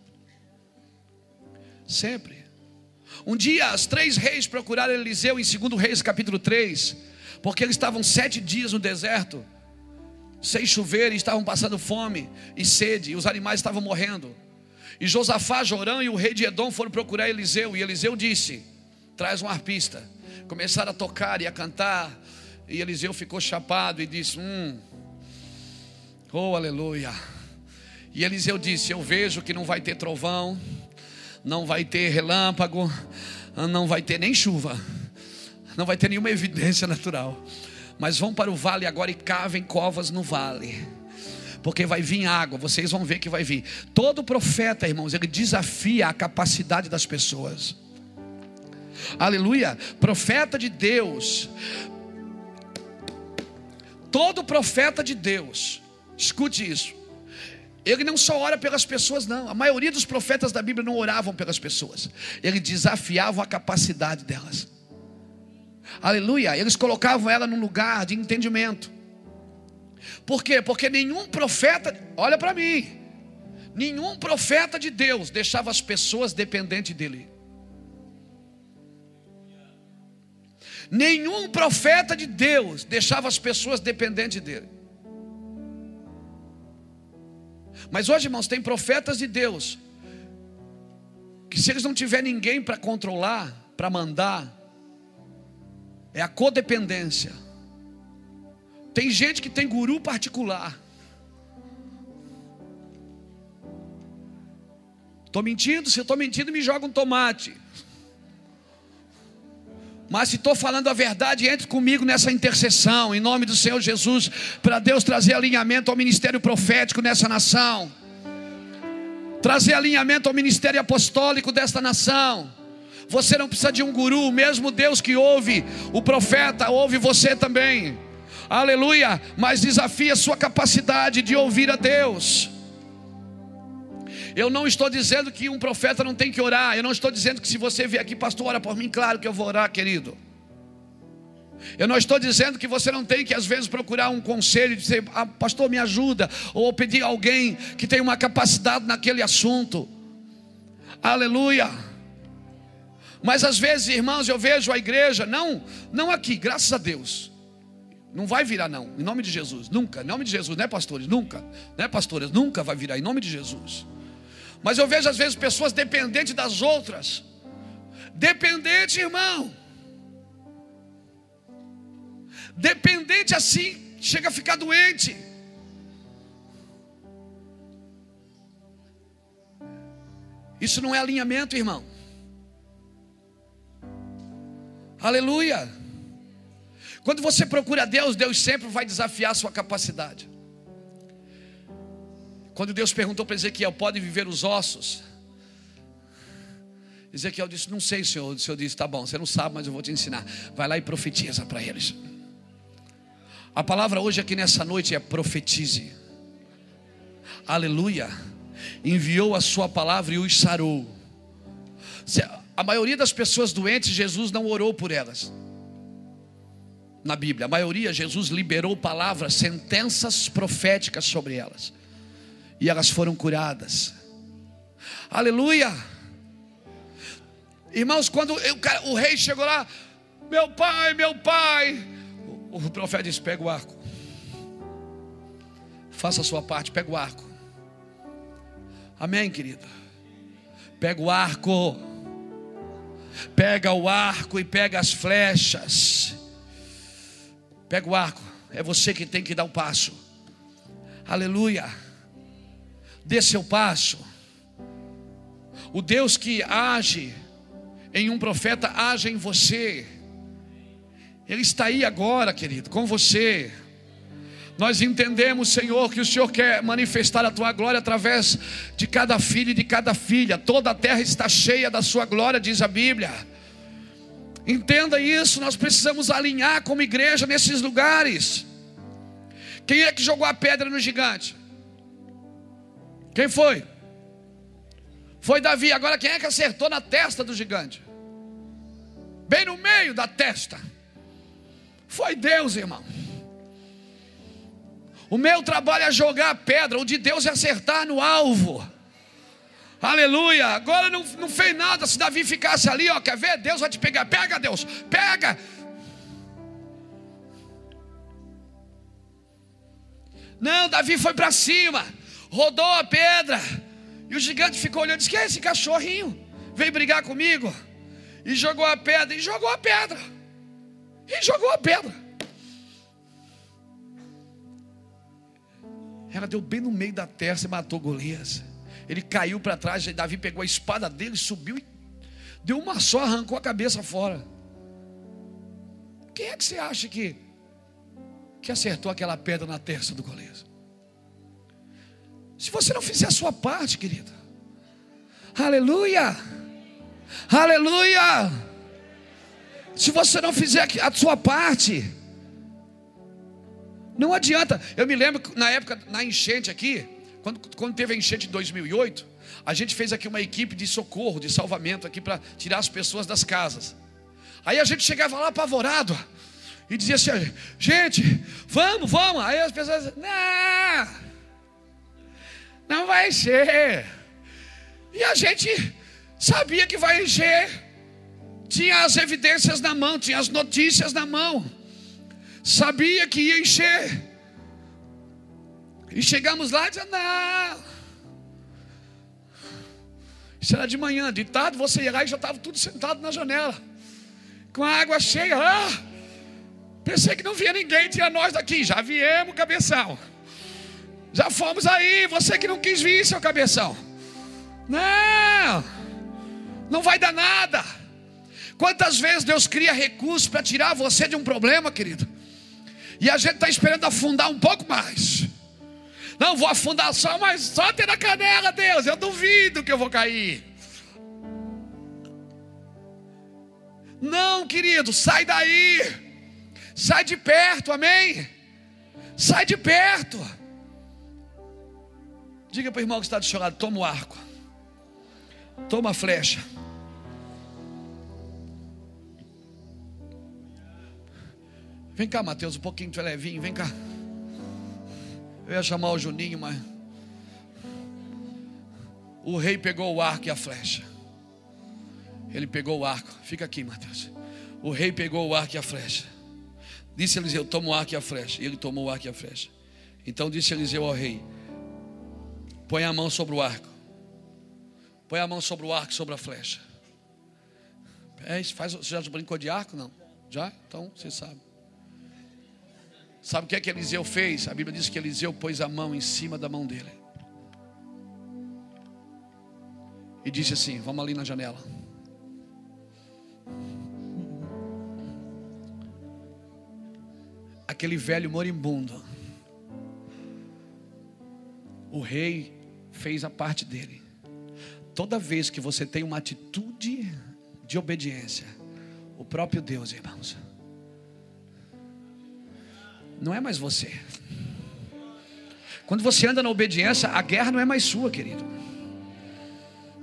Sempre. Um dia, as três reis procuraram Eliseu em 2 Reis, capítulo 3, porque eles estavam sete dias no deserto, sem chover, e estavam passando fome e sede, e os animais estavam morrendo. E Josafá, Jorão e o rei de Edom foram procurar Eliseu. E Eliseu disse: Traz um arpista. Começaram a tocar e a cantar. E Eliseu ficou chapado e disse: Hum, oh aleluia. E Eliseu disse: Eu vejo que não vai ter trovão, não vai ter relâmpago, não vai ter nem chuva, não vai ter nenhuma evidência natural. Mas vão para o vale agora e cavem covas no vale porque vai vir água, vocês vão ver que vai vir. Todo profeta, irmãos, ele desafia a capacidade das pessoas. Aleluia, profeta de Deus. Todo profeta de Deus, escute isso. Ele não só ora pelas pessoas, não. A maioria dos profetas da Bíblia não oravam pelas pessoas. Ele desafiava a capacidade delas. Aleluia. Eles colocavam ela num lugar de entendimento. Por quê? Porque nenhum profeta, olha para mim, nenhum profeta de Deus deixava as pessoas dependentes dele. Nenhum profeta de Deus deixava as pessoas dependentes dele. Mas hoje, irmãos, tem profetas de Deus que se eles não tiver ninguém para controlar, para mandar, é a codependência. Tem gente que tem guru particular. Estou mentindo? Se eu estou mentindo, me joga um tomate. Mas se estou falando a verdade, entre comigo nessa intercessão, em nome do Senhor Jesus, para Deus trazer alinhamento ao ministério profético nessa nação, trazer alinhamento ao ministério apostólico desta nação. Você não precisa de um guru, mesmo Deus que ouve o profeta, ouve você também aleluia, mas desafia a sua capacidade de ouvir a Deus. Eu não estou dizendo que um profeta não tem que orar, eu não estou dizendo que se você vier aqui, pastor, ora por mim, claro que eu vou orar, querido. Eu não estou dizendo que você não tem que às vezes procurar um conselho, dizer, ah, pastor, me ajuda, ou pedir alguém que tem uma capacidade naquele assunto. Aleluia. Mas às vezes, irmãos, eu vejo a igreja, não, não aqui, graças a Deus. Não vai virar, não, em nome de Jesus, nunca, em nome de Jesus, né, pastores? Nunca, né, pastores? Nunca vai virar, em nome de Jesus. Mas eu vejo às vezes pessoas dependentes das outras, dependente, irmão, dependente assim, chega a ficar doente. Isso não é alinhamento, irmão. Aleluia. Quando você procura Deus, Deus sempre vai desafiar a sua capacidade. Quando Deus perguntou para Ezequiel: pode viver os ossos? Ezequiel disse: Não sei, Senhor. O Senhor disse: Tá bom, você não sabe, mas eu vou te ensinar. Vai lá e profetiza para eles. A palavra hoje aqui nessa noite é profetize. Aleluia. Enviou a sua palavra e os sarou. A maioria das pessoas doentes, Jesus não orou por elas na Bíblia, a maioria, Jesus liberou palavras, sentenças proféticas sobre elas, e elas foram curadas. Aleluia! Irmãos, quando o, o rei chegou lá, meu pai, meu pai, o, o profeta disse: pega o arco, faça a sua parte, pega o arco. Amém, querida? Pega o arco, pega o arco e pega as flechas Pega o arco, é você que tem que dar o passo. Aleluia. Dê seu passo. O Deus que age em um profeta age em você. Ele está aí agora, querido, com você. Nós entendemos, Senhor, que o Senhor quer manifestar a tua glória através de cada filho e de cada filha. Toda a terra está cheia da sua glória, diz a Bíblia. Entenda isso, nós precisamos alinhar como igreja nesses lugares. Quem é que jogou a pedra no gigante? Quem foi? Foi Davi. Agora quem é que acertou na testa do gigante? Bem no meio da testa. Foi Deus, irmão. O meu trabalho é jogar a pedra, o de Deus é acertar no alvo. Aleluia. Agora não, não fez nada. Se Davi ficasse ali, ó, quer ver? Deus vai te pegar. Pega, Deus, pega. Não, Davi foi para cima, rodou a pedra. E o gigante ficou olhando disse: Que é esse cachorrinho? Veio brigar comigo. E jogou a pedra, e jogou a pedra. E jogou a pedra. Ela deu bem no meio da terra e matou Golias. Ele caiu para trás, e Davi pegou a espada dele, subiu e deu uma só, arrancou a cabeça fora. Quem é que você acha que, que acertou aquela pedra na testa do Golias? Se você não fizer a sua parte, querido, aleluia, aleluia. Se você não fizer a sua parte, não adianta. Eu me lembro na época, na enchente aqui, quando, quando teve a enchente de 2008, a gente fez aqui uma equipe de socorro, de salvamento aqui para tirar as pessoas das casas. Aí a gente chegava lá apavorado e dizia assim: gente, vamos, vamos. Aí as pessoas, não, não vai encher. E a gente sabia que vai encher, tinha as evidências na mão, tinha as notícias na mão, sabia que ia encher. E chegamos lá e dizia, não. Isso era de manhã, de tarde você ia lá e já estava tudo sentado na janela com a água cheia. Ah, pensei que não via ninguém, tinha nós daqui. Já viemos, cabeção. Já fomos aí, você que não quis vir, seu cabeção. Não, não vai dar nada. Quantas vezes Deus cria recursos para tirar você de um problema, querido? E a gente está esperando afundar um pouco mais. Não, vou afundar só, mas só ter a canela, Deus. Eu duvido que eu vou cair. Não, querido, sai daí. Sai de perto, amém? Sai de perto. Diga para o irmão que está de toma o arco, toma a flecha. Vem cá, Mateus, um pouquinho tu é levinho, vem cá. Eu ia chamar o Juninho, mas. O rei pegou o arco e a flecha. Ele pegou o arco. Fica aqui, Mateus. O rei pegou o arco e a flecha. Disse Eliseu: Toma o arco e a flecha. E ele tomou o arco e a flecha. Então disse Eliseu ao rei: Põe a mão sobre o arco. Põe a mão sobre o arco, sobre a flecha. É faz, você já brincou de arco? Não? Já? Então você sabe. Sabe o que é que Eliseu fez? A Bíblia diz que Eliseu pôs a mão em cima da mão dele. E disse assim: Vamos ali na janela. aquele velho moribundo. O rei fez a parte dele. Toda vez que você tem uma atitude de obediência, o próprio Deus, irmãos, não é mais você. Quando você anda na obediência, a guerra não é mais sua, querido.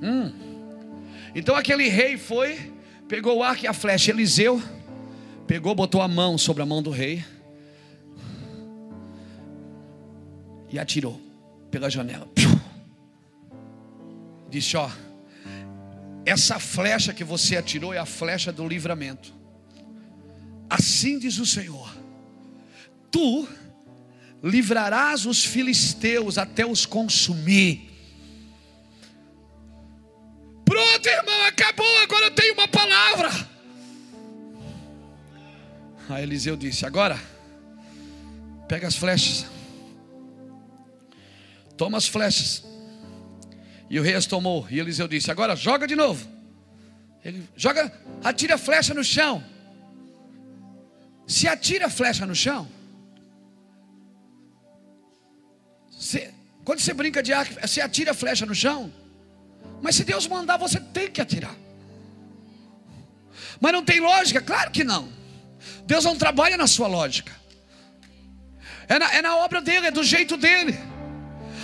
Hum. Então aquele rei foi, pegou o arco e a flecha. Eliseu pegou, botou a mão sobre a mão do rei. e atirou pela janela. Disse: Ó, essa flecha que você atirou é a flecha do livramento. Assim diz o Senhor: Tu livrarás os filisteus até os consumir. Pronto, irmão, acabou. Agora eu tenho uma palavra. Aí Eliseu disse: Agora, pega as flechas toma as flechas. E o rei as tomou. E Eliseu disse: Agora joga de novo. Ele joga, atira a flecha no chão. Se atira a flecha no chão. Se, quando você brinca de arco, você atira a flecha no chão. Mas se Deus mandar, você tem que atirar. Mas não tem lógica? Claro que não. Deus não trabalha na sua lógica. É na, é na obra dele, é do jeito dele.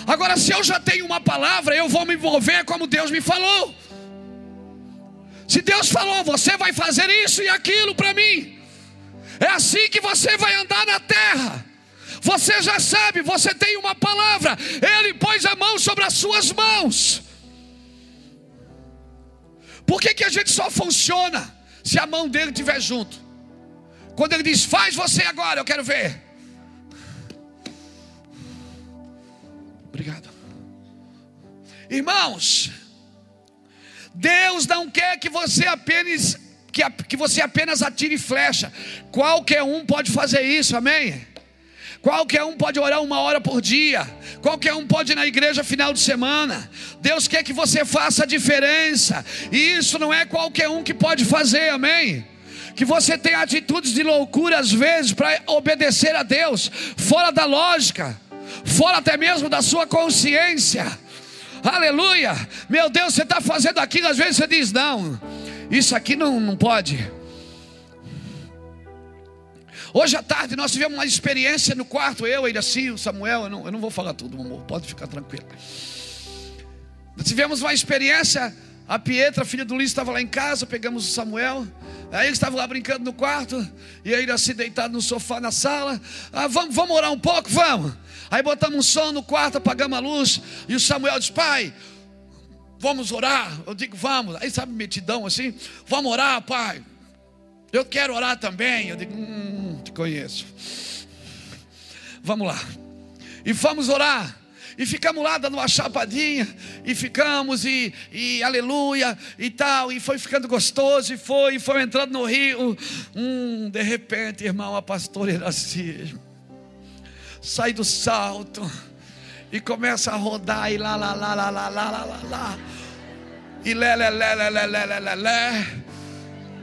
Agora, se eu já tenho uma palavra, eu vou me envolver como Deus me falou. Se Deus falou, você vai fazer isso e aquilo para mim. É assim que você vai andar na terra. Você já sabe, você tem uma palavra. Ele pôs a mão sobre as suas mãos. Por que, que a gente só funciona se a mão dele estiver junto? Quando ele diz, faz você agora, eu quero ver. Irmãos, Deus não quer que você apenas que, que você apenas atire flecha. Qualquer um pode fazer isso, amém? Qualquer um pode orar uma hora por dia. Qualquer um pode ir na igreja final de semana. Deus quer que você faça a diferença. E isso não é qualquer um que pode fazer, amém? Que você tenha atitudes de loucura às vezes para obedecer a Deus, fora da lógica, fora até mesmo da sua consciência. Aleluia! Meu Deus, você está fazendo aquilo, às vezes você diz: não, isso aqui não, não pode. Hoje à tarde nós tivemos uma experiência no quarto, eu, ele assim, o Samuel, eu não, eu não vou falar tudo, amor, pode ficar tranquilo. Nós tivemos uma experiência, a Pietra, filha do Luiz, estava lá em casa, pegamos o Samuel, aí eles estavam lá brincando no quarto, e ele assim deitado no sofá na sala, ah, vamos, vamos orar um pouco, vamos. Aí botamos um som no quarto, apagamos a luz, e o Samuel disse, pai, vamos orar. Eu digo, vamos. Aí sabe, metidão assim, vamos orar, pai. Eu quero orar também. Eu digo, hum, te conheço. Vamos lá. E vamos orar. E ficamos lá dando uma chapadinha, e ficamos, e, e aleluia, e tal, e foi ficando gostoso, e foi, e foi entrando no rio. Hum, de repente, irmão, a pastora Iraci sai do salto e começa a rodar e lá, lá, lá, lá, lá, lá, lá, lá, lá. E lé, lé, lé, lé, lé, lé, lé, lé, lé.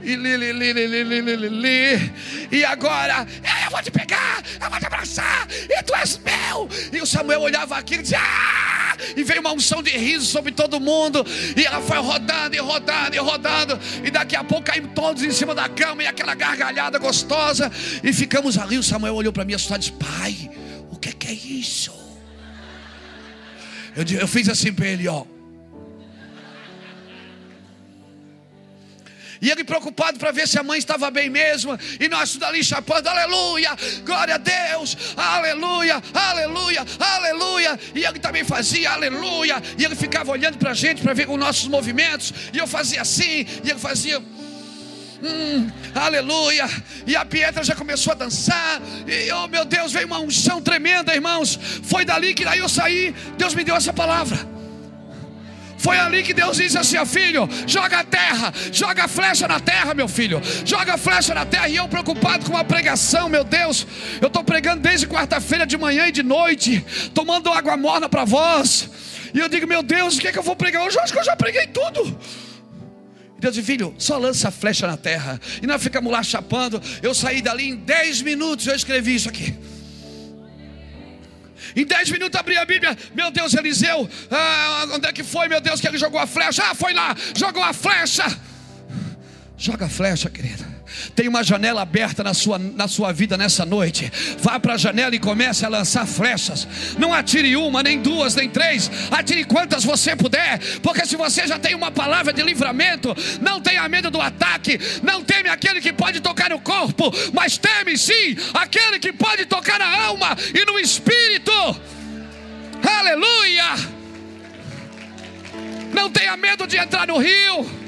E li, li, li, li, li, li, li, li. E agora, eu vou te pegar, eu vou te abraçar, e tu és meu. E o Samuel olhava aquilo e dizia, ah! E veio uma unção de riso sobre todo mundo. E ela foi rodando e rodando e rodando. E daqui a pouco caímos todos em cima da cama e aquela gargalhada gostosa. E ficamos ali. O Samuel olhou para mim assustado e disse: Pai, que, que é isso? Eu, eu fiz assim para ele, ó. E ele preocupado para ver se a mãe estava bem mesmo. E nós tudo ali chapando, aleluia, glória a Deus, aleluia, aleluia, aleluia. E ele também fazia aleluia. E ele ficava olhando para a gente para ver os nossos movimentos. E eu fazia assim, e ele fazia. Hum, aleluia. E a Pietra já começou a dançar. E oh meu Deus, veio uma unção tremenda, irmãos. Foi dali que daí eu saí. Deus me deu essa palavra. Foi ali que Deus disse assim: ó, filho, joga a terra, joga a flecha na terra, meu filho, joga a flecha na terra. E eu preocupado com a pregação, meu Deus, eu estou pregando desde quarta-feira de manhã e de noite, tomando água morna para vós. E eu digo, meu Deus, o que é que eu vou pregar hoje? Eu acho que eu já preguei tudo. Deus disse, filho, só lança a flecha na terra. E nós ficamos lá chapando. Eu saí dali em 10 minutos, eu escrevi isso aqui. Em 10 minutos abri a Bíblia. Meu Deus, Eliseu, ah, onde é que foi, meu Deus, que ele jogou a flecha? Ah, foi lá, jogou a flecha. Joga a flecha, querida. Tem uma janela aberta na sua, na sua vida nessa noite. Vá para a janela e comece a lançar flechas. Não atire uma, nem duas, nem três. Atire quantas você puder. Porque se você já tem uma palavra de livramento, não tenha medo do ataque. Não teme aquele que pode tocar no corpo, mas teme sim aquele que pode tocar na alma e no espírito. Aleluia! Não tenha medo de entrar no rio.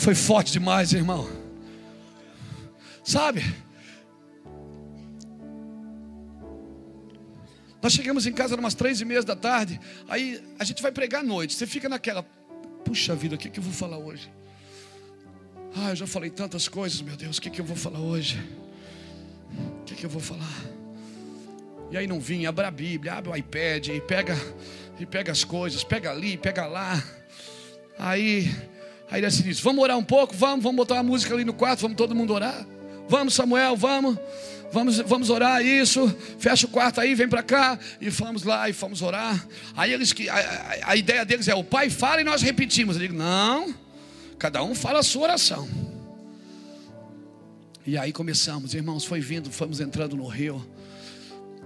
Foi forte demais, irmão. Sabe? Nós chegamos em casa umas três e meia da tarde. Aí a gente vai pregar à noite. Você fica naquela, puxa vida, o que, que eu vou falar hoje? Ah, eu já falei tantas coisas, meu Deus, o que, que eu vou falar hoje? O que, que eu vou falar? E aí não vinha, abre a Bíblia, abre o iPad e pega, e pega as coisas, pega ali, pega lá. Aí Aí assim disse: Vamos orar um pouco? Vamos, vamos botar uma música ali no quarto, vamos todo mundo orar. Vamos, Samuel, vamos. Vamos, vamos orar isso. Fecha o quarto aí, vem para cá e vamos lá e vamos orar. Aí eles que a, a, a, ideia deles é o pai fala e nós repetimos. Eu digo: "Não. Cada um fala a sua oração". E aí começamos, irmãos, foi vindo, fomos entrando no rio.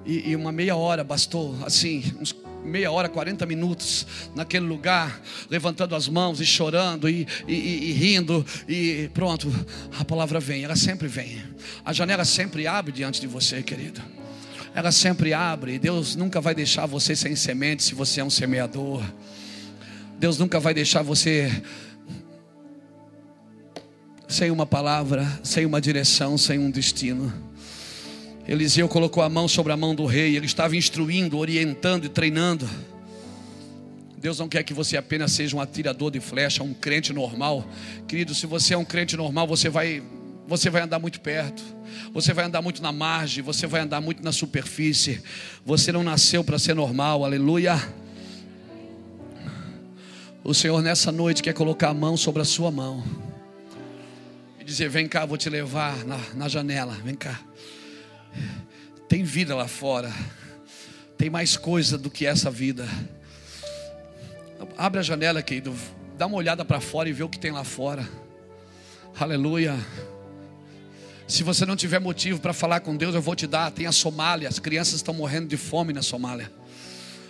E, e uma meia hora bastou, assim, uns meia hora, 40 minutos naquele lugar, levantando as mãos e chorando e, e, e, rindo, e pronto, a palavra vem, ela sempre vem. A janela sempre abre diante de você, querido. Ela sempre abre. Deus nunca vai deixar você sem semente se você é um semeador. Deus nunca vai deixar você sem uma palavra, sem uma direção, sem um destino. Eliseu colocou a mão sobre a mão do rei, ele estava instruindo, orientando e treinando. Deus não quer que você apenas seja um atirador de flecha, um crente normal. Querido, se você é um crente normal, você vai você vai andar muito perto. Você vai andar muito na margem, você vai andar muito na superfície. Você não nasceu para ser normal. Aleluia. O Senhor nessa noite quer colocar a mão sobre a sua mão e dizer: Vem cá, vou te levar na, na janela. Vem cá. Tem vida lá fora. Tem mais coisa do que essa vida. Abre a janela, querido. Dá uma olhada para fora e vê o que tem lá fora. Aleluia. Se você não tiver motivo para falar com Deus, eu vou te dar. Tem a Somália, as crianças estão morrendo de fome na Somália.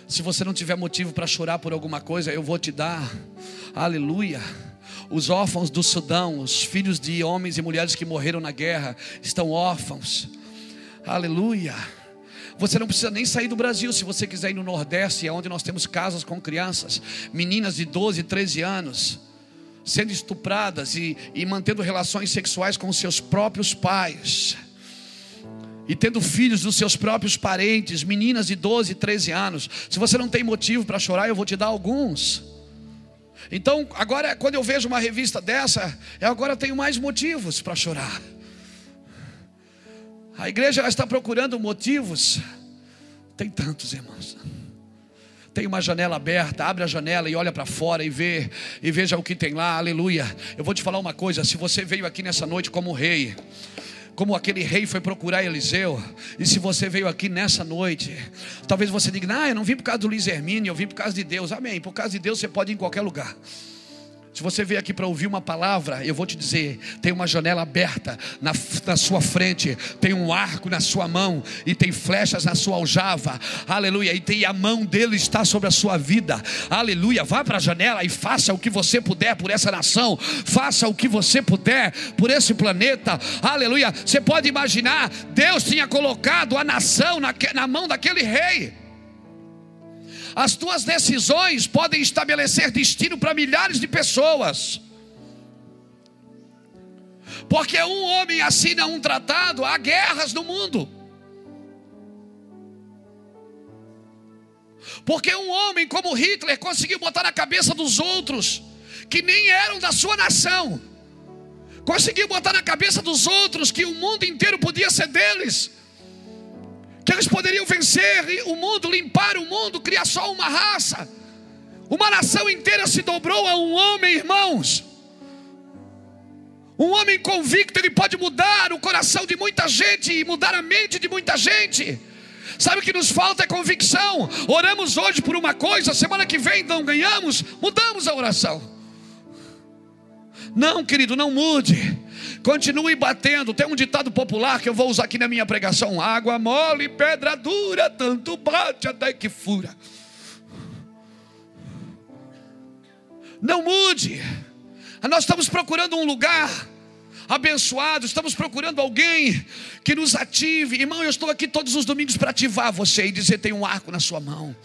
Se você não tiver motivo para chorar por alguma coisa, eu vou te dar. Aleluia. Os órfãos do Sudão, os filhos de homens e mulheres que morreram na guerra, estão órfãos. Aleluia. Você não precisa nem sair do Brasil se você quiser ir no Nordeste, é onde nós temos casas com crianças, meninas de 12, 13 anos, sendo estupradas e, e mantendo relações sexuais com seus próprios pais. E tendo filhos dos seus próprios parentes, meninas de 12, 13 anos. Se você não tem motivo para chorar, eu vou te dar alguns. Então, agora, quando eu vejo uma revista dessa, eu agora tenho mais motivos para chorar. A igreja ela está procurando motivos. Tem tantos, irmãos. Tem uma janela aberta, abre a janela e olha para fora e vê e veja o que tem lá. Aleluia. Eu vou te falar uma coisa, se você veio aqui nessa noite como rei, como aquele rei foi procurar Eliseu, e se você veio aqui nessa noite, talvez você diga: "Ah, eu não vim por causa do Luiz Hermínio, eu vim por causa de Deus". Amém. Por causa de Deus você pode ir em qualquer lugar. Se você veio aqui para ouvir uma palavra, eu vou te dizer: tem uma janela aberta na, na, sua frente, tem um arco na sua mão, e tem flechas na sua aljava, aleluia, e tem a mão dele está sobre a sua vida, aleluia. Vá para a janela e faça o que você puder por essa nação, faça o que você puder por esse planeta, aleluia. Você pode imaginar, Deus tinha colocado a nação na, na mão daquele rei. As tuas decisões podem estabelecer destino para milhares de pessoas. Porque um homem assina um tratado, há guerras no mundo. Porque um homem como Hitler conseguiu botar na cabeça dos outros, que nem eram da sua nação, conseguiu botar na cabeça dos outros que o mundo inteiro podia ser deles que eles poderiam vencer o mundo, limpar o mundo, criar só uma raça. Uma nação inteira se dobrou a um homem, irmãos. Um homem convicto, ele pode mudar o coração de muita gente e mudar a mente de muita gente. Sabe o que nos falta é convicção. Oramos hoje por uma coisa, semana que vem não ganhamos, mudamos a oração. Não, querido, não mude. Continue batendo. Tem um ditado popular que eu vou usar aqui na minha pregação: água mole, pedra dura, tanto bate até que fura. Não mude. Nós estamos procurando um lugar abençoado, estamos procurando alguém que nos ative. Irmão, eu estou aqui todos os domingos para ativar você e dizer: tem um arco na sua mão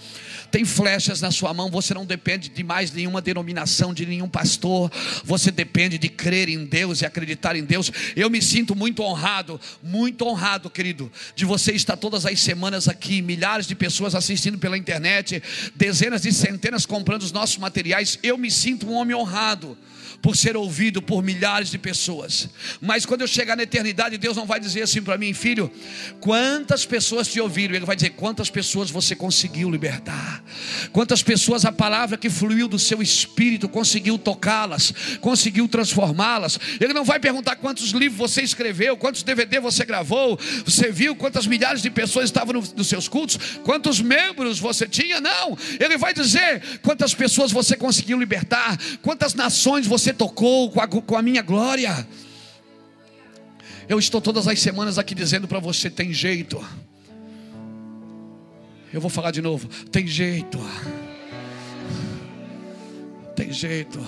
tem flechas na sua mão, você não depende de mais nenhuma denominação, de nenhum pastor, você depende de crer em Deus e acreditar em Deus. Eu me sinto muito honrado, muito honrado, querido, de você estar todas as semanas aqui, milhares de pessoas assistindo pela internet, dezenas e centenas comprando os nossos materiais. Eu me sinto um homem honrado por ser ouvido por milhares de pessoas. Mas quando eu chegar na eternidade, Deus não vai dizer assim para mim, filho, quantas pessoas te ouviram? Ele vai dizer quantas pessoas você conseguiu libertar, quantas pessoas a palavra que fluiu do seu espírito conseguiu tocá-las, conseguiu transformá-las. Ele não vai perguntar quantos livros você escreveu, quantos DVD você gravou, você viu quantas milhares de pessoas estavam nos, nos seus cultos, quantos membros você tinha. Não, ele vai dizer quantas pessoas você conseguiu libertar, quantas nações você você tocou com a, com a minha glória. Eu estou todas as semanas aqui dizendo para você: tem jeito. Eu vou falar de novo: tem jeito. Tem jeito.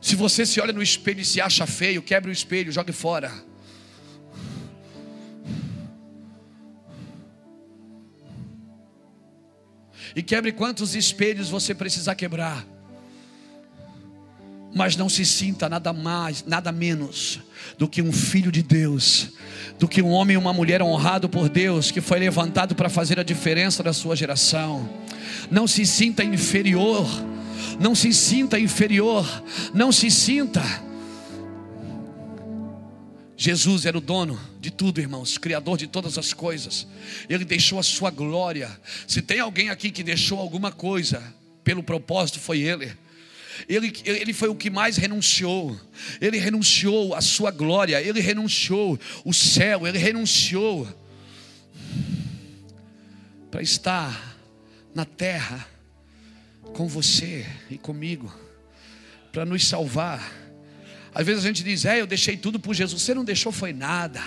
Se você se olha no espelho e se acha feio, quebre o espelho, jogue fora. E quebre quantos espelhos você precisar quebrar. Mas não se sinta nada mais, nada menos do que um filho de Deus, do que um homem e uma mulher honrado por Deus, que foi levantado para fazer a diferença da sua geração. Não se sinta inferior, não se sinta inferior, não se sinta. Jesus era o dono de tudo, irmãos, criador de todas as coisas. Ele deixou a sua glória. Se tem alguém aqui que deixou alguma coisa pelo propósito, foi ele. Ele, ele foi o que mais renunciou. Ele renunciou a sua glória, ele renunciou o céu, ele renunciou para estar na terra com você e comigo, para nos salvar. Às vezes a gente diz: É, eu deixei tudo por Jesus. Você não deixou, foi nada.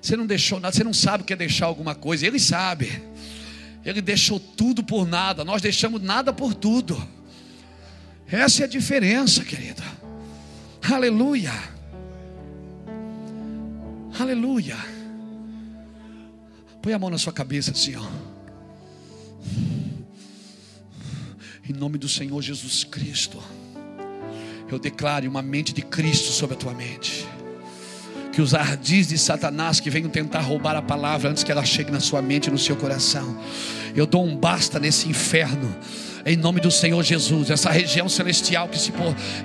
Você não deixou nada, você não sabe o que é deixar alguma coisa. Ele sabe. Ele deixou tudo por nada. Nós deixamos nada por tudo. Essa é a diferença, querida. Aleluia. Aleluia. Põe a mão na sua cabeça assim, ó. Em nome do Senhor Jesus Cristo. Eu declaro uma mente de Cristo sobre a tua mente. Que os ardis de Satanás que venham tentar roubar a palavra antes que ela chegue na sua mente e no seu coração. Eu dou um basta nesse inferno em nome do Senhor Jesus, essa região celestial que se,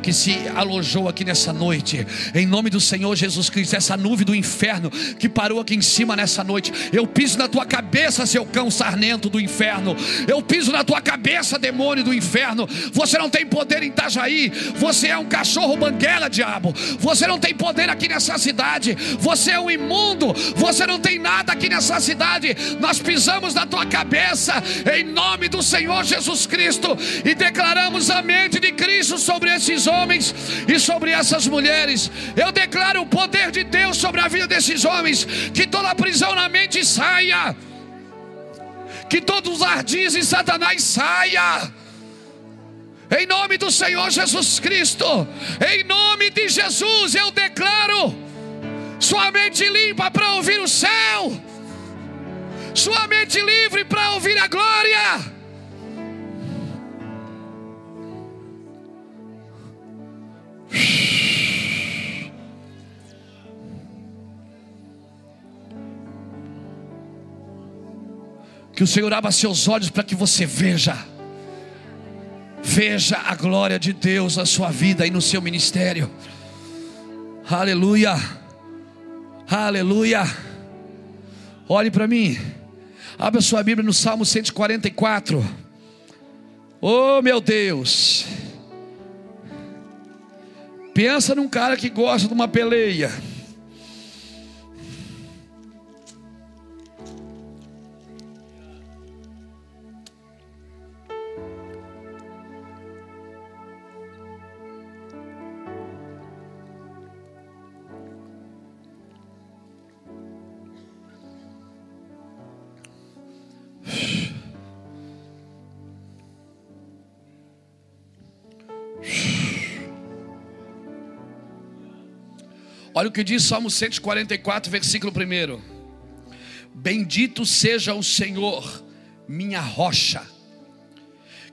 que se alojou aqui nessa noite, em nome do Senhor Jesus Cristo, essa nuvem do inferno que parou aqui em cima nessa noite, eu piso na tua cabeça, seu cão sarnento do inferno, eu piso na tua cabeça, demônio do inferno. Você não tem poder em Itajaí, você é um cachorro banguela, diabo. Você não tem poder aqui nessa cidade, você é um imundo, você não tem nada aqui nessa cidade. Nós pisamos na tua cabeça, em nome do Senhor Jesus Cristo. Cristo e declaramos a mente de Cristo sobre esses homens e sobre essas mulheres. Eu declaro o poder de Deus sobre a vida desses homens, que toda prisão na mente saia, que todos os ardis e Satanás saia. Em nome do Senhor Jesus Cristo, em nome de Jesus, eu declaro sua mente limpa para ouvir o céu, sua mente livre para ouvir a glória Que o Senhor abra seus olhos para que você veja. Veja a glória de Deus na sua vida e no seu ministério. Aleluia. Aleluia. Olhe para mim. Abra sua Bíblia no Salmo 144. Oh, meu Deus. Pensa num cara que gosta de uma peleia. Olha o que diz Salmo 144, versículo 1. Bendito seja o Senhor, minha rocha,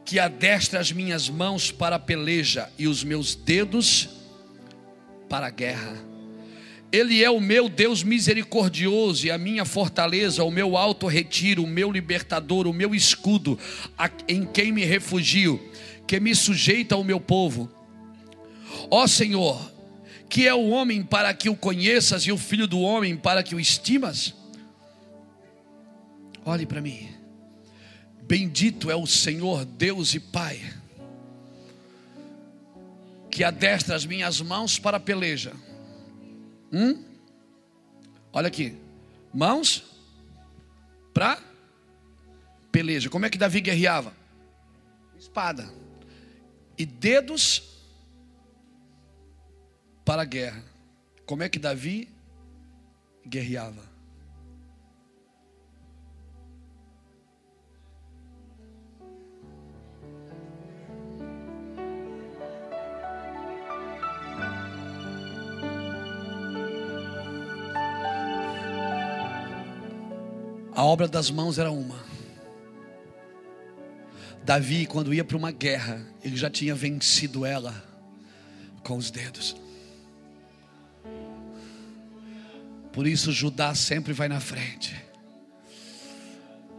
que adestra as minhas mãos para a peleja e os meus dedos para a guerra. Ele é o meu Deus misericordioso e a minha fortaleza, o meu alto retiro, o meu libertador, o meu escudo, em quem me refugio, que me sujeita ao meu povo. Ó Senhor, que é o homem para que o conheças e o filho do homem para que o estimas? Olhe para mim. Bendito é o Senhor Deus e Pai, que adestra as minhas mãos para a peleja. Hum? Olha aqui, mãos para peleja. Como é que Davi guerreava? Espada. E dedos para a guerra. Como é que Davi guerreava? A obra das mãos era uma. Davi, quando ia para uma guerra, ele já tinha vencido ela com os dedos. Por isso Judá sempre vai na frente.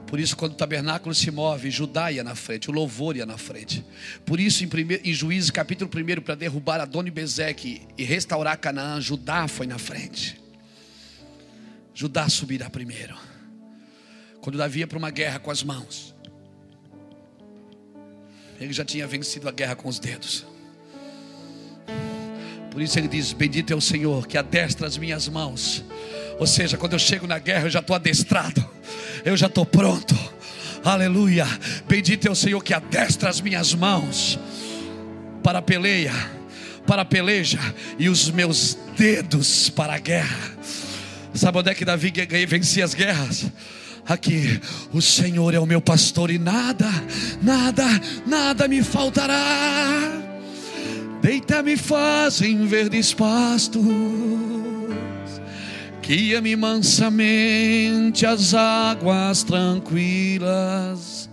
Por isso, quando o tabernáculo se move, Judá ia na frente, o louvor ia na frente. Por isso, em, primeiro, em Juízes capítulo 1, para derrubar Adoni Bezeque e restaurar Canaã, Judá foi na frente. Judá subirá primeiro. Quando Davi ia para uma guerra com as mãos, ele já tinha vencido a guerra com os dedos. Por isso ele diz: Bendito é o Senhor que adestra as minhas mãos. Ou seja, quando eu chego na guerra, eu já estou adestrado, eu já estou pronto. Aleluia. Bendito é o Senhor que adestra as minhas mãos para a peleia, para a peleja, e os meus dedos para a guerra. Sabe onde é que Davi vencia as guerras? Aqui, o Senhor é o meu pastor e nada, nada, nada me faltará. Deita-me faz em verdes pastos, guia-me mansamente às águas tranquilas.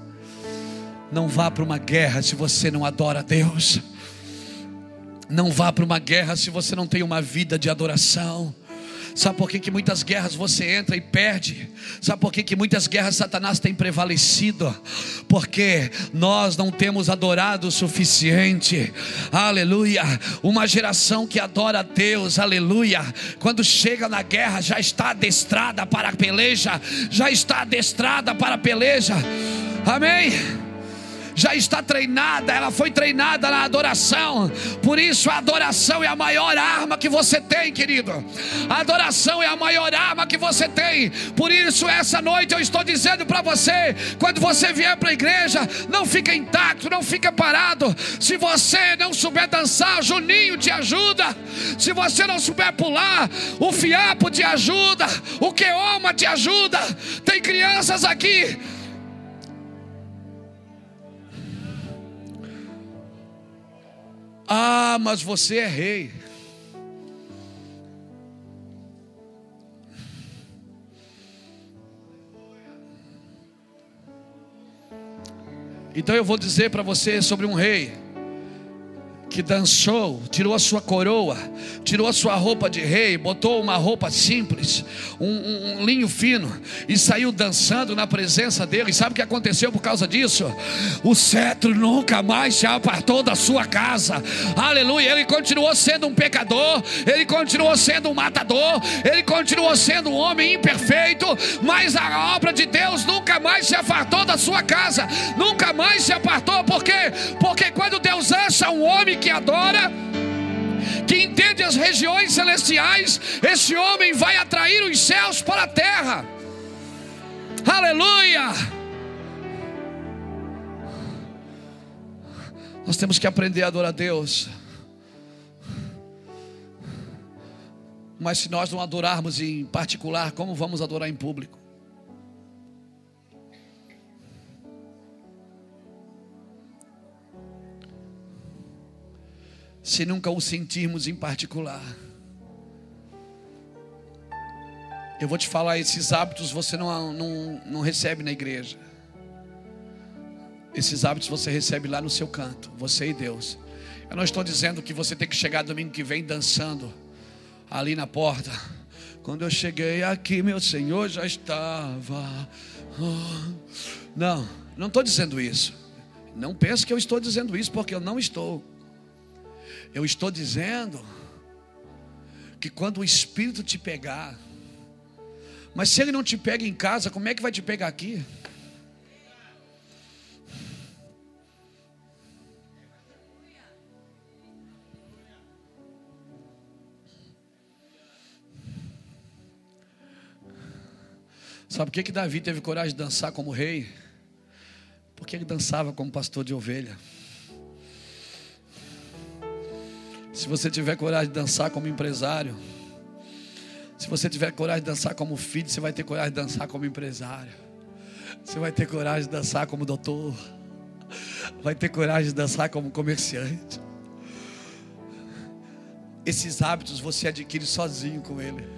Não vá para uma guerra se você não adora a Deus. Não vá para uma guerra se você não tem uma vida de adoração. Sabe por que, que muitas guerras você entra e perde? Sabe por que, que muitas guerras Satanás tem prevalecido? Porque nós não temos adorado o suficiente. Aleluia. Uma geração que adora a Deus, aleluia. Quando chega na guerra, já está adestrada para a peleja, já está adestrada para a peleja. Amém já está treinada, ela foi treinada na adoração. Por isso, a adoração é a maior arma que você tem, querido. A adoração é a maior arma que você tem. Por isso, essa noite eu estou dizendo para você: quando você vier para a igreja, não fica intacto, não fica parado. Se você não souber dançar, Juninho te ajuda. Se você não souber pular, o fiapo te ajuda. O queoma te ajuda. Tem crianças aqui Ah, mas você é rei. Então eu vou dizer para você sobre um rei que dançou, tirou a sua coroa, tirou a sua roupa de rei, botou uma roupa simples, um, um, um, linho fino e saiu dançando na presença dele. E sabe o que aconteceu por causa disso? O cetro nunca mais se apartou da sua casa. Aleluia! Ele continuou sendo um pecador, ele continuou sendo um matador, ele continuou sendo um homem imperfeito, mas a obra de Deus nunca mais se apartou da sua casa, nunca mais se apartou, por quê? Porque quando Deus acha um homem que que adora, que entende as regiões celestiais, esse homem vai atrair os céus para a terra. Aleluia! Nós temos que aprender a adorar a Deus. Mas se nós não adorarmos em particular, como vamos adorar em público? Se nunca o sentirmos em particular. Eu vou te falar, esses hábitos você não, não, não recebe na igreja. Esses hábitos você recebe lá no seu canto, você e Deus. Eu não estou dizendo que você tem que chegar domingo que vem dançando ali na porta. Quando eu cheguei aqui, meu Senhor já estava. Oh. Não, não estou dizendo isso. Não pense que eu estou dizendo isso, porque eu não estou. Eu estou dizendo que quando o Espírito te pegar, mas se ele não te pega em casa, como é que vai te pegar aqui? Sabe por que, que Davi teve coragem de dançar como rei? Porque ele dançava como pastor de ovelha. Se você tiver coragem de dançar como empresário, se você tiver coragem de dançar como filho, você vai ter coragem de dançar como empresário. Você vai ter coragem de dançar como doutor. Vai ter coragem de dançar como comerciante. Esses hábitos você adquire sozinho com ele.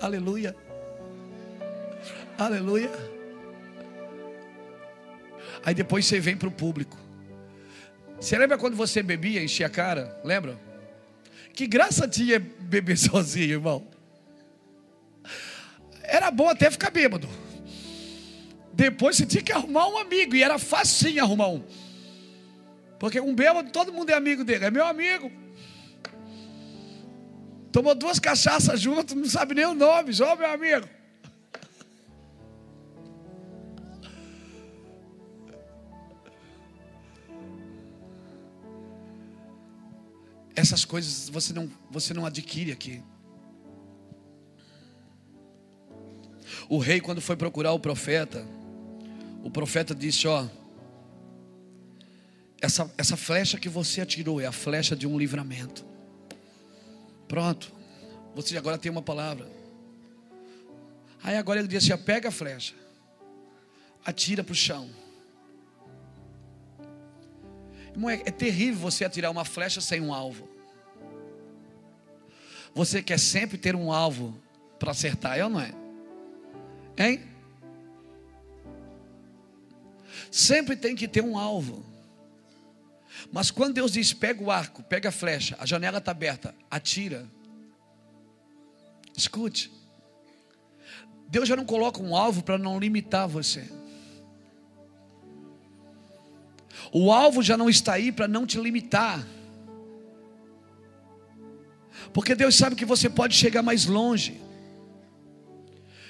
Aleluia. Aleluia. Aí depois você vem para o público. Você lembra quando você bebia, enchia a cara? Lembra? Que graça tinha beber (laughs) sozinho, irmão. Era bom até ficar bêbado. Depois você tinha que arrumar um amigo, e era facinho arrumar um. Porque um bêbado, todo mundo é amigo dele, é meu amigo. Tomou duas cachaças juntos, não sabe nem o nome, só meu amigo. Essas coisas você não, você não adquire aqui. O rei, quando foi procurar o profeta, o profeta disse: Ó, essa, essa flecha que você atirou é a flecha de um livramento. Pronto, você agora tem uma palavra. Aí agora ele disse: assim, pega a flecha, atira para o chão. Irmão, é, é terrível você atirar uma flecha sem um alvo. Você quer sempre ter um alvo para acertar, é ou não é? Hein? Sempre tem que ter um alvo. Mas quando Deus diz: pega o arco, pega a flecha, a janela está aberta, atira. Escute. Deus já não coloca um alvo para não limitar você. O alvo já não está aí para não te limitar. Porque Deus sabe que você pode chegar mais longe.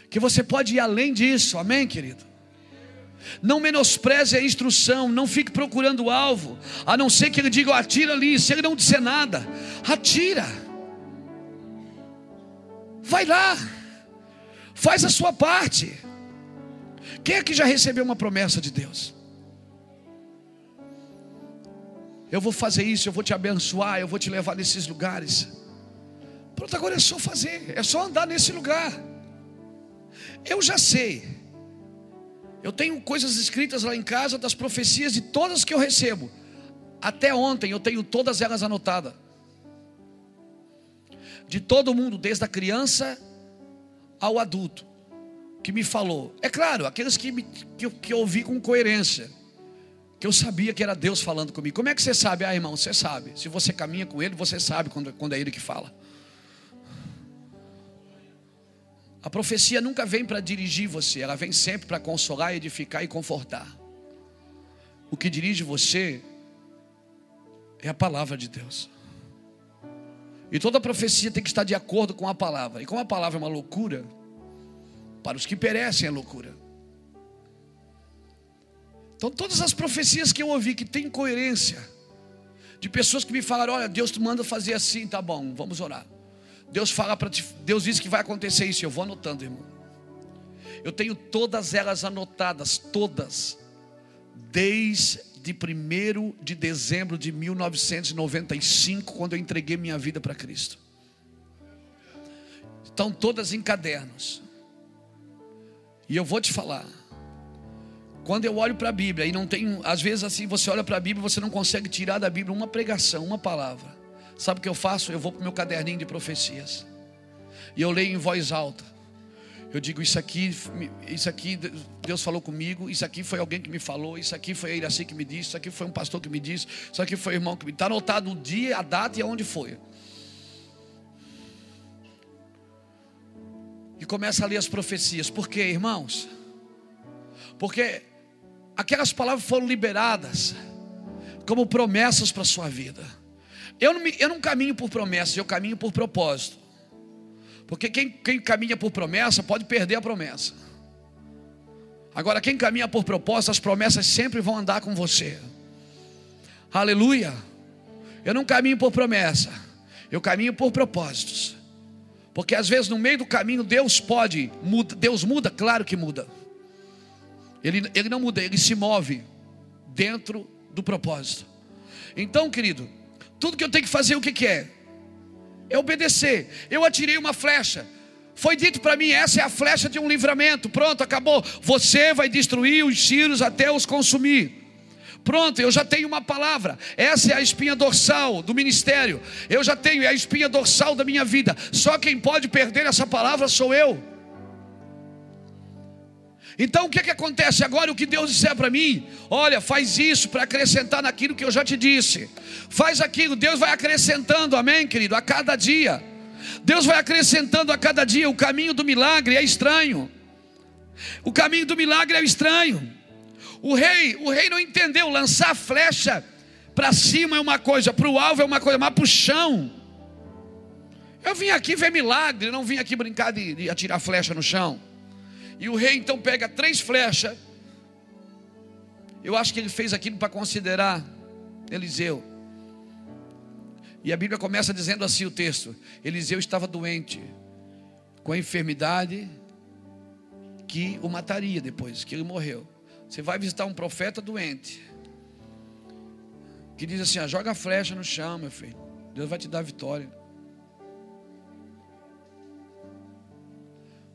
Que você pode ir além disso. Amém, querido? Não menospreze a instrução, não fique procurando o alvo, a não ser que ele diga, atira ali, se ele não disser nada, atira. Vai lá, faz a sua parte. Quem é que já recebeu uma promessa de Deus? Eu vou fazer isso, eu vou te abençoar, eu vou te levar nesses lugares. Pronto, agora é só fazer, é só andar nesse lugar. Eu já sei. Eu tenho coisas escritas lá em casa das profecias de todas que eu recebo. Até ontem eu tenho todas elas anotadas. De todo mundo, desde a criança ao adulto, que me falou. É claro, aqueles que, me, que, eu, que eu ouvi com coerência que eu sabia que era Deus falando comigo. Como é que você sabe? Ah, irmão, você sabe. Se você caminha com Ele, você sabe quando, quando é Ele que fala. A profecia nunca vem para dirigir você, ela vem sempre para consolar, edificar e confortar. O que dirige você é a palavra de Deus. E toda profecia tem que estar de acordo com a palavra. E como a palavra é uma loucura, para os que perecem é loucura. Então, todas as profecias que eu ouvi que tem coerência, de pessoas que me falaram: Olha, Deus te manda fazer assim, tá bom, vamos orar. Deus fala para ti, Deus diz que vai acontecer isso, eu vou anotando, irmão. Eu tenho todas elas anotadas, todas, desde 1 de dezembro de 1995, quando eu entreguei minha vida para Cristo. Estão todas em cadernos. E eu vou te falar. Quando eu olho para a Bíblia e não tem, às vezes assim, você olha para a Bíblia e você não consegue tirar da Bíblia uma pregação, uma palavra. Sabe o que eu faço? Eu vou para o meu caderninho de profecias. E eu leio em voz alta. Eu digo, isso aqui, isso aqui Deus falou comigo, isso aqui foi alguém que me falou, isso aqui foi ele assim que me disse, isso aqui foi um pastor que me disse, isso aqui foi o irmão que me. Está anotado o dia, a data e aonde foi. E começa a ler as profecias. Por quê, irmãos? Porque aquelas palavras foram liberadas como promessas para a sua vida. Eu não, me, eu não caminho por promessas, eu caminho por propósito. Porque quem, quem caminha por promessa pode perder a promessa. Agora, quem caminha por propósito, as promessas sempre vão andar com você. Aleluia. Eu não caminho por promessa, eu caminho por propósitos. Porque às vezes no meio do caminho Deus pode, muda, Deus muda, claro que muda. Ele, ele não muda, ele se move dentro do propósito. Então, querido, tudo que eu tenho que fazer, o que, que é? É obedecer. Eu atirei uma flecha. Foi dito para mim: essa é a flecha de um livramento. Pronto, acabou. Você vai destruir os tiros até os consumir. Pronto, eu já tenho uma palavra. Essa é a espinha dorsal do ministério. Eu já tenho, é a espinha dorsal da minha vida. Só quem pode perder essa palavra sou eu. Então o que, que acontece agora? O que Deus disser para mim, olha, faz isso para acrescentar naquilo que eu já te disse, faz aquilo, Deus vai acrescentando, amém, querido, a cada dia. Deus vai acrescentando a cada dia. O caminho do milagre é estranho. O caminho do milagre é estranho. O rei, o rei não entendeu. Lançar flecha para cima é uma coisa, para o alvo é uma coisa, mas para o chão. Eu vim aqui ver milagre, não vim aqui brincar de, de atirar flecha no chão. E o rei então pega três flechas. Eu acho que ele fez aquilo para considerar Eliseu. E a Bíblia começa dizendo assim o texto: Eliseu estava doente, com a enfermidade que o mataria depois que ele morreu. Você vai visitar um profeta doente, que diz assim: ah, joga a flecha no chão, meu filho, Deus vai te dar vitória.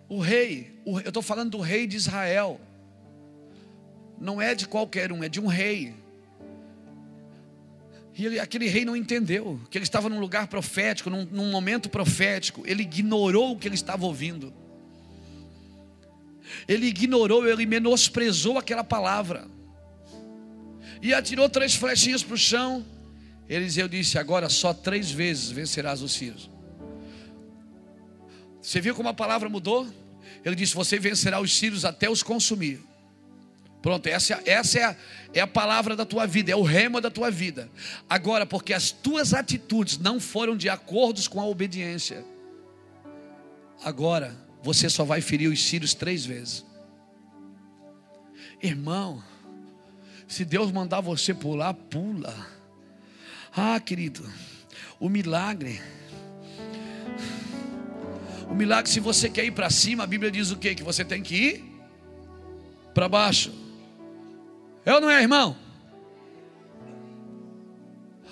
O rei, o, eu estou falando do rei de Israel, não é de qualquer um, é de um rei. E ele, aquele rei não entendeu que ele estava num lugar profético, num, num momento profético. Ele ignorou o que ele estava ouvindo. Ele ignorou, ele menosprezou aquela palavra. E atirou três flechinhas para o chão. Eliseu disse: Agora só três vezes vencerás os sírios. Você viu como a palavra mudou? Ele disse: Você vencerá os sírios até os consumir. Pronto, essa, essa é, a, é a palavra da tua vida, é o rema da tua vida. Agora, porque as tuas atitudes não foram de acordo com a obediência, agora você só vai ferir os sírios três vezes. Irmão, se Deus mandar você pular, pula. Ah, querido, o milagre. O milagre, se você quer ir para cima, a Bíblia diz o quê? Que você tem que ir para baixo. É ou não é, irmão?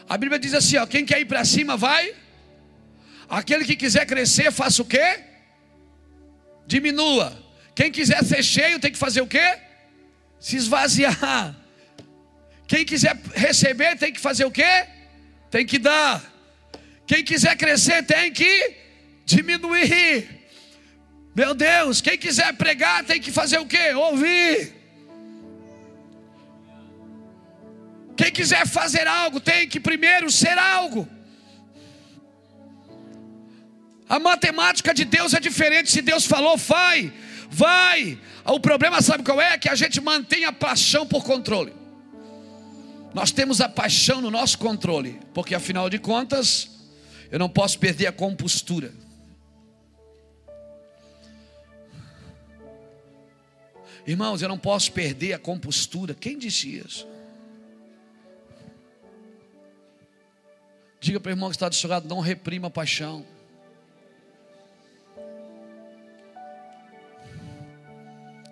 A Bíblia diz assim: ó, quem quer ir para cima vai. Aquele que quiser crescer, faça o quê? Diminua. Quem quiser ser cheio, tem que fazer o quê? Se esvaziar. Quem quiser receber, tem que fazer o quê? Tem que dar. Quem quiser crescer, tem que diminuir. Meu Deus, quem quiser pregar, tem que fazer o quê? Ouvir. Quem quiser fazer algo tem que primeiro ser algo. A matemática de Deus é diferente. Se Deus falou, vai, vai. O problema, sabe qual é? Que a gente mantém a paixão por controle. Nós temos a paixão no nosso controle, porque afinal de contas, eu não posso perder a compostura. Irmãos, eu não posso perder a compostura. Quem disse isso? Diga para o irmão que está do seu lado: não reprima a paixão.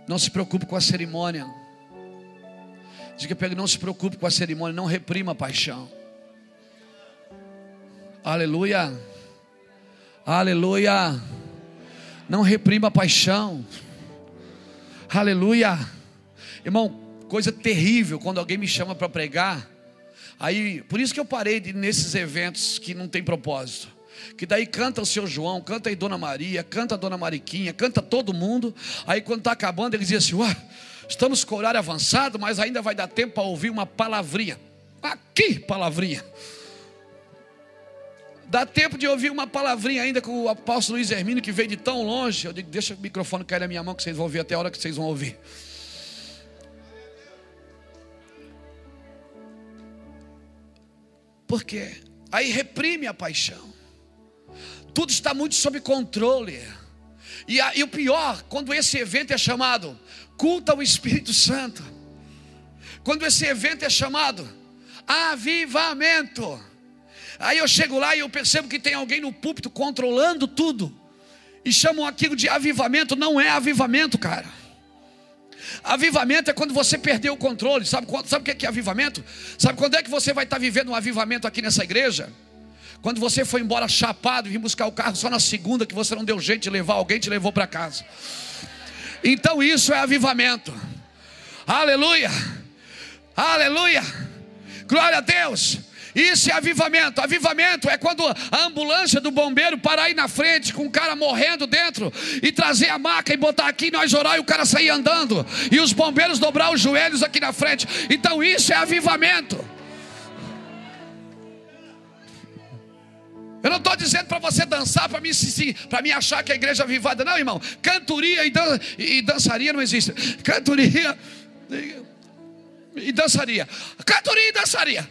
Não se preocupe com a cerimônia. Diga para ele: não se preocupe com a cerimônia, não reprima a paixão. Aleluia. Aleluia. Não reprima a paixão. Aleluia. Irmão, coisa terrível quando alguém me chama para pregar Aí, por isso que eu parei de, nesses eventos que não tem propósito. Que daí canta o seu João, canta aí Dona Maria, canta a Dona Mariquinha, canta todo mundo. Aí quando está acabando, ele dizia assim: Ué, estamos com o horário avançado, mas ainda vai dar tempo para ouvir uma palavrinha. Aqui, palavrinha. Dá tempo de ouvir uma palavrinha ainda com o apóstolo Luiz Hermínio, que veio de tão longe. Eu digo, deixa o microfone cair na minha mão, que vocês vão ouvir até a hora que vocês vão ouvir. Por quê? Aí reprime a paixão. Tudo está muito sob controle. E, a, e o pior, quando esse evento é chamado culto ao Espírito Santo. Quando esse evento é chamado avivamento. Aí eu chego lá e eu percebo que tem alguém no púlpito controlando tudo. E chamam aquilo de avivamento, não é avivamento, cara. Avivamento é quando você perdeu o controle. Sabe, sabe o que é avivamento? Sabe quando é que você vai estar vivendo um avivamento aqui nessa igreja? Quando você foi embora chapado e vir buscar o carro só na segunda, que você não deu jeito de levar alguém, te levou para casa. Então isso é avivamento. Aleluia. Aleluia. Glória a Deus. Isso é avivamento. Avivamento é quando a ambulância do bombeiro parar aí na frente com o cara morrendo dentro e trazer a maca e botar aqui, nós orar e o cara sair andando. E os bombeiros dobrar os joelhos aqui na frente. Então isso é avivamento. Eu não estou dizendo para você dançar, para mim, para mim achar que a igreja é avivada. Não, irmão. Cantoria e, dan e dançaria não existe. Cantoria e, e dançaria. Cantoria e dançaria.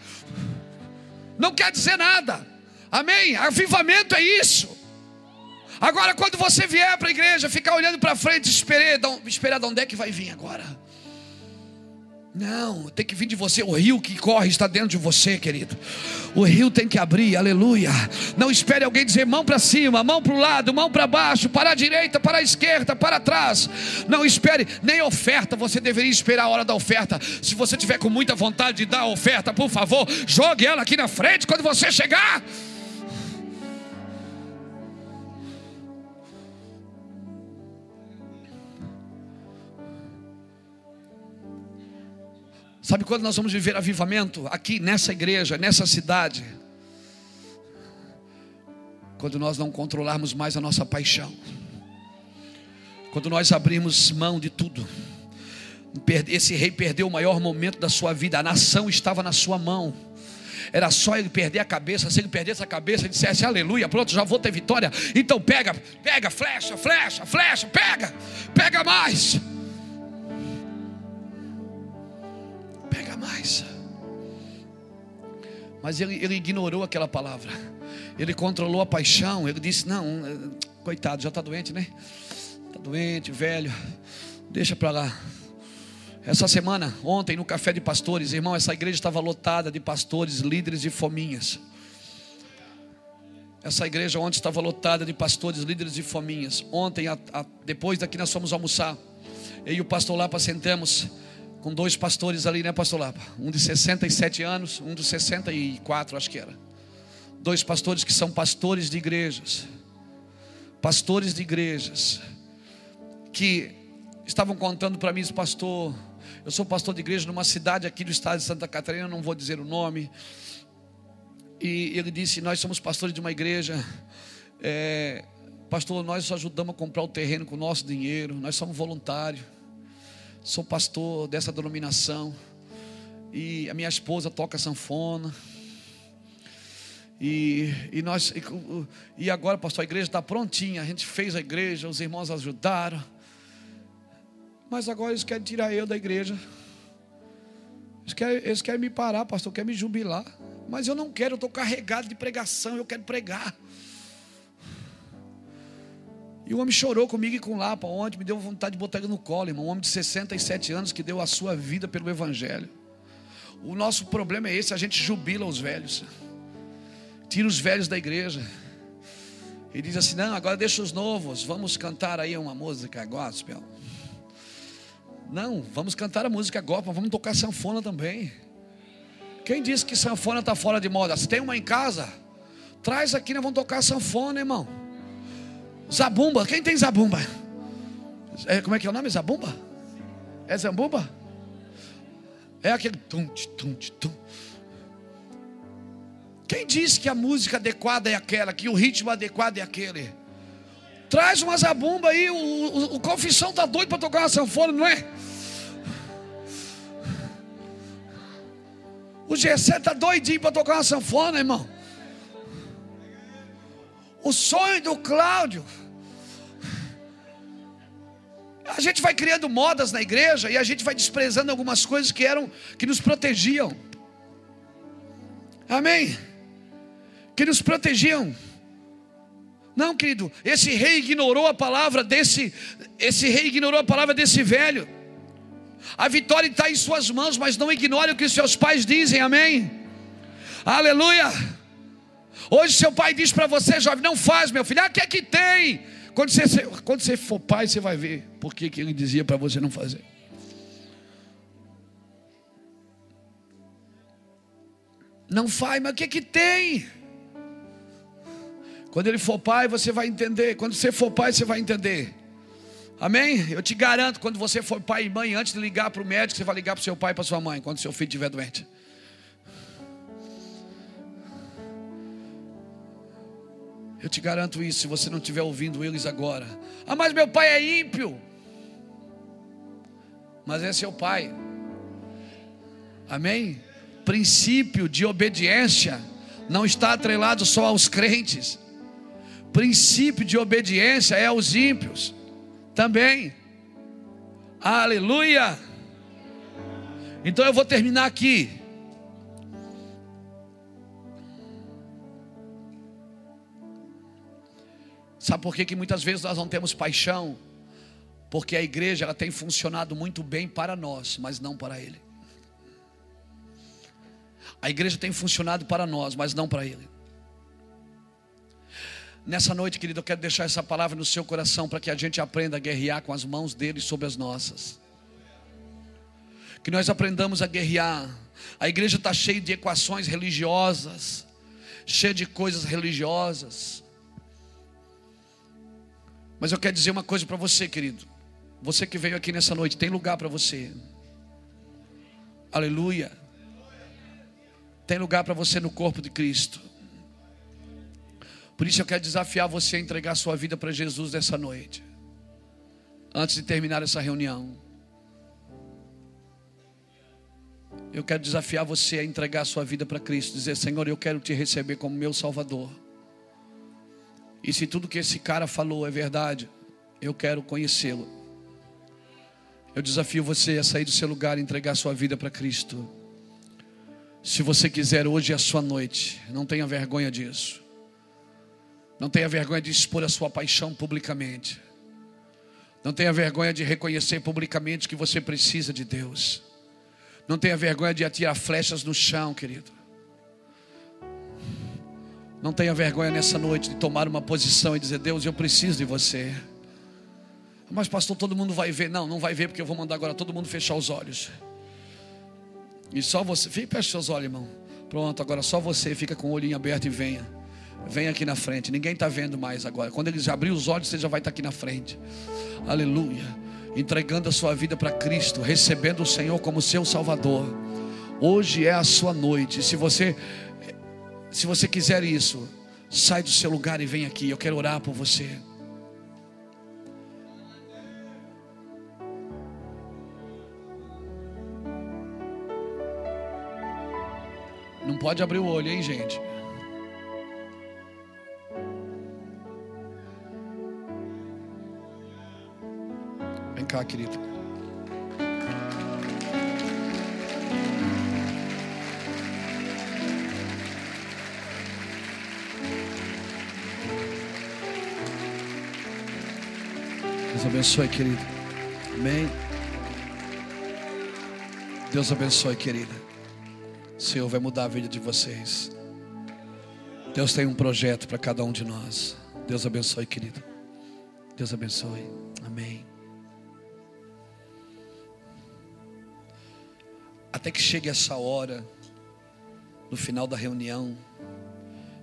Não quer dizer nada. Amém? Avivamento é isso. Agora, quando você vier para a igreja, ficar olhando para frente, esperar, esperar de onde é que vai vir agora. Não, tem que vir de você. O rio que corre está dentro de você, querido. O rio tem que abrir, aleluia. Não espere alguém dizer mão para cima, mão para o lado, mão para baixo, para a direita, para a esquerda, para trás. Não espere, nem oferta. Você deveria esperar a hora da oferta. Se você tiver com muita vontade de dar a oferta, por favor, jogue ela aqui na frente quando você chegar. Sabe quando nós vamos viver avivamento? Aqui nessa igreja, nessa cidade. Quando nós não controlarmos mais a nossa paixão. Quando nós abrirmos mão de tudo. Esse rei perdeu o maior momento da sua vida. A nação estava na sua mão. Era só ele perder a cabeça. Se ele perdesse a cabeça e dissesse aleluia, pronto, já vou ter vitória. Então pega, pega, flecha, flecha, flecha, pega, pega mais. Mais. Mas ele, ele ignorou aquela palavra. Ele controlou a paixão. Ele disse: Não, eh, coitado, já está doente, né? Está doente, velho. Deixa para lá. Essa semana, ontem, no café de pastores, irmão, essa igreja estava lotada de pastores, líderes e fominhas. Essa igreja ontem estava lotada de pastores, líderes e fominhas. Ontem, a, a, depois daqui, nós fomos almoçar. Eu e o pastor Lapa sentamos com dois pastores ali, né, pastor Lapa? Um de 67 anos, um de 64, acho que era. Dois pastores que são pastores de igrejas. Pastores de igrejas. Que estavam contando para mim, pastor, eu sou pastor de igreja numa cidade aqui do estado de Santa Catarina, não vou dizer o nome. E ele disse: Nós somos pastores de uma igreja. É, pastor, nós ajudamos a comprar o terreno com o nosso dinheiro, nós somos voluntários sou pastor dessa denominação. E a minha esposa toca sanfona. E, e nós e, e agora, pastor, a igreja está prontinha. A gente fez a igreja, os irmãos ajudaram. Mas agora eles querem tirar eu da igreja. Eles querem, eles querem me parar, pastor, querem me jubilar. Mas eu não quero, eu estou carregado de pregação, eu quero pregar. E o homem chorou comigo e com Lapa ontem, me deu vontade de botar ele no colo, irmão. Um homem de 67 anos que deu a sua vida pelo Evangelho. O nosso problema é esse: a gente jubila os velhos, tira os velhos da igreja. E diz assim: não, agora deixa os novos, vamos cantar aí uma música gospel. Não, vamos cantar a música gospel, vamos tocar sanfona também. Quem disse que sanfona está fora de moda? Se tem uma em casa, traz aqui, nós vamos tocar sanfona, irmão. Zabumba, quem tem zabumba? É, como é que é o nome? Zabumba? É zabumba? É aquele tum, tum, tum. Quem disse que a música adequada é aquela, que o ritmo adequado é aquele? Traz uma zabumba aí, o, o, o confissão tá doido para tocar uma sanfona, não é? O Gessé tá doidinho para tocar uma sanfona, irmão. O sonho do Cláudio a gente vai criando modas na igreja e a gente vai desprezando algumas coisas que eram que nos protegiam. Amém. Que nos protegiam. Não, querido, esse rei ignorou a palavra desse, esse rei ignorou a palavra desse velho. A vitória está em suas mãos, mas não ignore o que seus pais dizem, amém? Aleluia. Hoje seu pai diz para você, jovem, não faz, meu filho, ah, o que é que tem? Quando você, quando você for pai, você vai ver por que, ele dizia para você não fazer. Não faz, mas o que que tem? Quando ele for pai, você vai entender. Quando você for pai, você vai entender. Amém? Eu te garanto, quando você for pai e mãe, antes de ligar para o médico, você vai ligar para o seu pai e para sua mãe, quando seu filho estiver doente. Eu te garanto isso, se você não estiver ouvindo eles agora. Ah, mas meu pai é ímpio. Mas é seu pai. Amém? Princípio de obediência não está atrelado só aos crentes. Princípio de obediência é aos ímpios também. Aleluia. Então eu vou terminar aqui. Sabe por que, que muitas vezes nós não temos paixão? Porque a igreja ela tem funcionado muito bem para nós, mas não para Ele. A igreja tem funcionado para nós, mas não para Ele. Nessa noite, querido, eu quero deixar essa palavra no seu coração para que a gente aprenda a guerrear com as mãos dele sobre as nossas. Que nós aprendamos a guerrear. A igreja está cheia de equações religiosas, cheia de coisas religiosas. Mas eu quero dizer uma coisa para você, querido. Você que veio aqui nessa noite, tem lugar para você. Aleluia. Tem lugar para você no corpo de Cristo. Por isso eu quero desafiar você a entregar sua vida para Jesus nessa noite. Antes de terminar essa reunião. Eu quero desafiar você a entregar sua vida para Cristo, dizer: Senhor, eu quero te receber como meu Salvador. E se tudo que esse cara falou é verdade, eu quero conhecê-lo. Eu desafio você a sair do seu lugar e entregar sua vida para Cristo. Se você quiser, hoje é a sua noite. Não tenha vergonha disso. Não tenha vergonha de expor a sua paixão publicamente. Não tenha vergonha de reconhecer publicamente que você precisa de Deus. Não tenha vergonha de atirar flechas no chão, querido. Não tenha vergonha nessa noite de tomar uma posição e dizer: Deus, eu preciso de você. Mas, pastor, todo mundo vai ver. Não, não vai ver, porque eu vou mandar agora todo mundo fechar os olhos. E só você. Feche seus olhos, irmão. Pronto, agora só você fica com o olhinho aberto e venha. Venha aqui na frente. Ninguém está vendo mais agora. Quando eles abrir os olhos, você já vai estar tá aqui na frente. Aleluia. Entregando a sua vida para Cristo, recebendo o Senhor como seu Salvador. Hoje é a sua noite. Se você se você quiser isso, sai do seu lugar e vem aqui. Eu quero orar por você. Não pode abrir o olho, hein, gente? Vem cá, querido. Abençoe, querido. Amém. Deus abençoe, querida. O Senhor vai mudar a vida de vocês. Deus tem um projeto para cada um de nós. Deus abençoe, querido. Deus abençoe. Amém. Até que chegue essa hora, no final da reunião,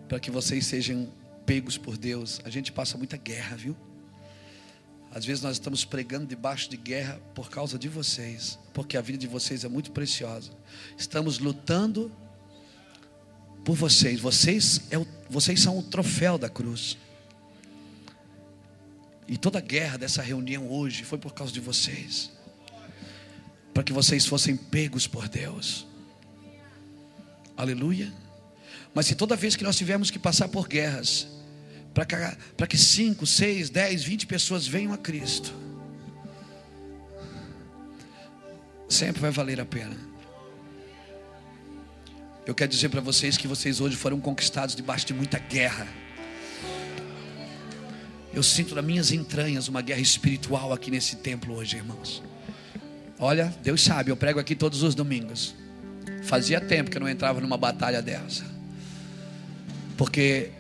para que vocês sejam pegos por Deus. A gente passa muita guerra, viu? Às vezes nós estamos pregando debaixo de guerra por causa de vocês, porque a vida de vocês é muito preciosa. Estamos lutando por vocês. Vocês, é o, vocês são o troféu da cruz. E toda a guerra dessa reunião hoje foi por causa de vocês. Para que vocês fossem pegos por Deus. Aleluia. Mas se toda vez que nós tivermos que passar por guerras, para que 5, 6, 10, 20 pessoas venham a Cristo. Sempre vai valer a pena. Eu quero dizer para vocês que vocês hoje foram conquistados debaixo de muita guerra. Eu sinto nas minhas entranhas uma guerra espiritual aqui nesse templo hoje, irmãos. Olha, Deus sabe, eu prego aqui todos os domingos. Fazia tempo que eu não entrava numa batalha dessa. Porque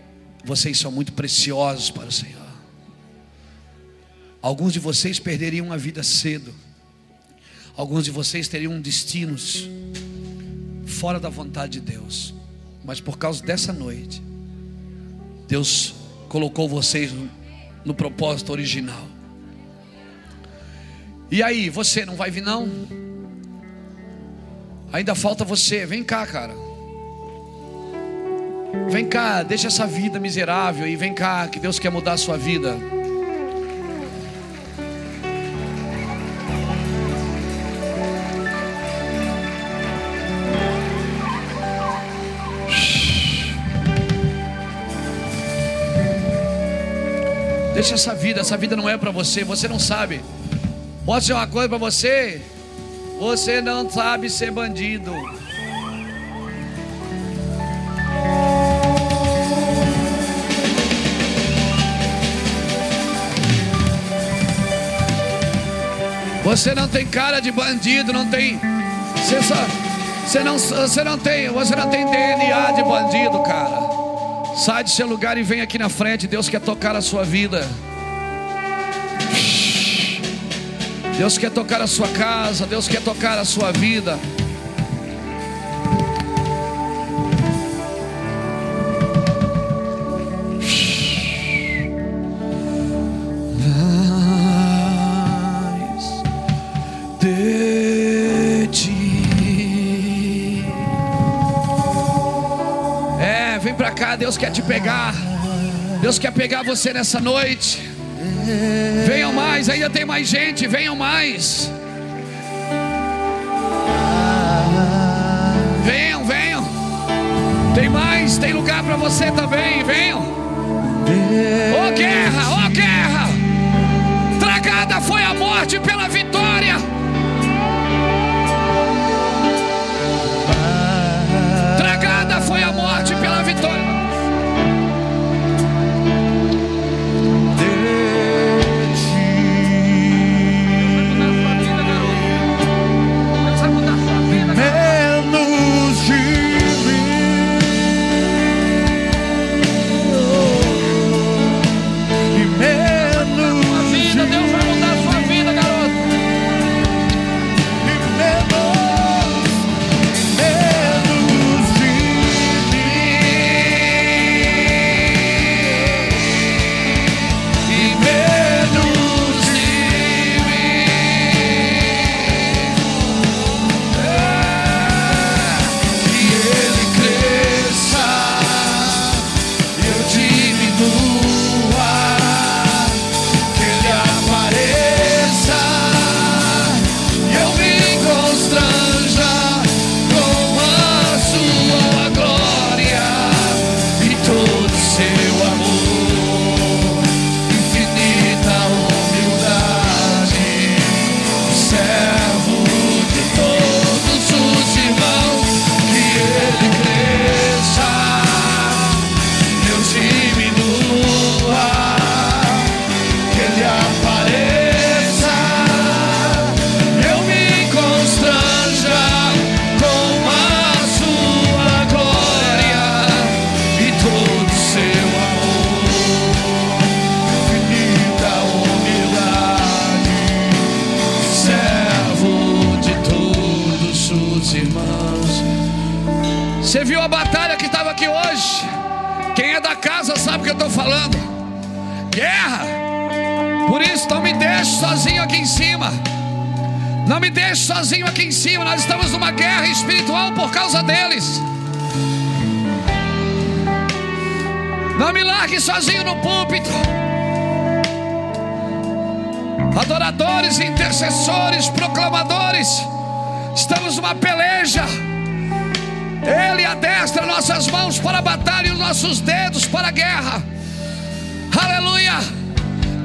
vocês são muito preciosos para o Senhor. Alguns de vocês perderiam a vida cedo. Alguns de vocês teriam destinos fora da vontade de Deus. Mas por causa dessa noite, Deus colocou vocês no, no propósito original. E aí, você não vai vir não? Ainda falta você. Vem cá, cara. Vem cá, deixa essa vida miserável e vem cá, que Deus quer mudar a sua vida. Deixa essa vida, essa vida não é para você, você não sabe. Posso dizer uma coisa para você? Você não sabe ser bandido. Você não tem cara de bandido, não tem. Você, só, você, não, você não tem, você não tem DNA de bandido, cara. Sai do seu lugar e vem aqui na frente. Deus quer tocar a sua vida. Deus quer tocar a sua casa. Deus quer tocar a sua vida. Deus quer te pegar. Deus quer pegar você nessa noite. Venham mais, ainda tem mais gente, venham mais. Venham, venham. Tem mais, tem lugar para você também, venham. Ô oh, guerra, ô oh, guerra. Tragada foi a morte pela vitória. Sozinho aqui em cima. Nós estamos numa guerra espiritual por causa deles. Não me largue sozinho no púlpito. Adoradores, intercessores, proclamadores. Estamos numa peleja. Ele adestra nossas mãos para a batalha e os nossos dedos para a guerra. Aleluia.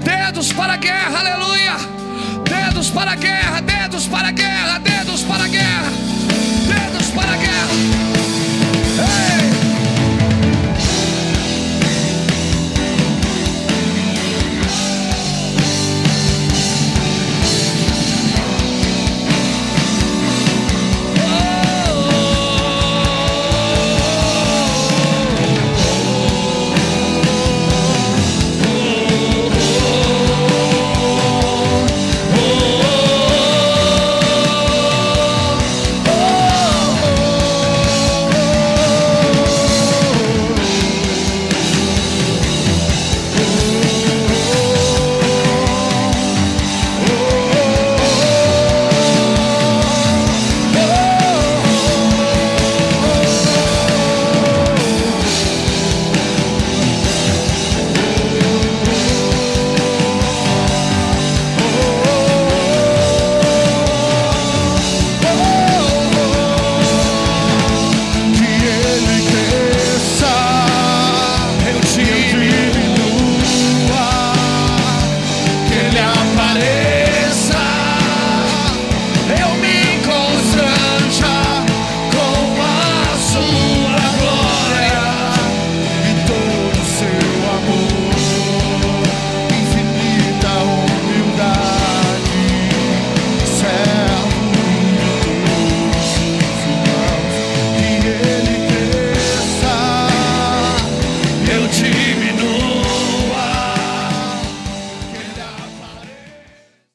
Dedos para a guerra, aleluia. Dedos para a guerra, dedos para a guerra, dedos para a guerra, dedos para a guerra. Ei!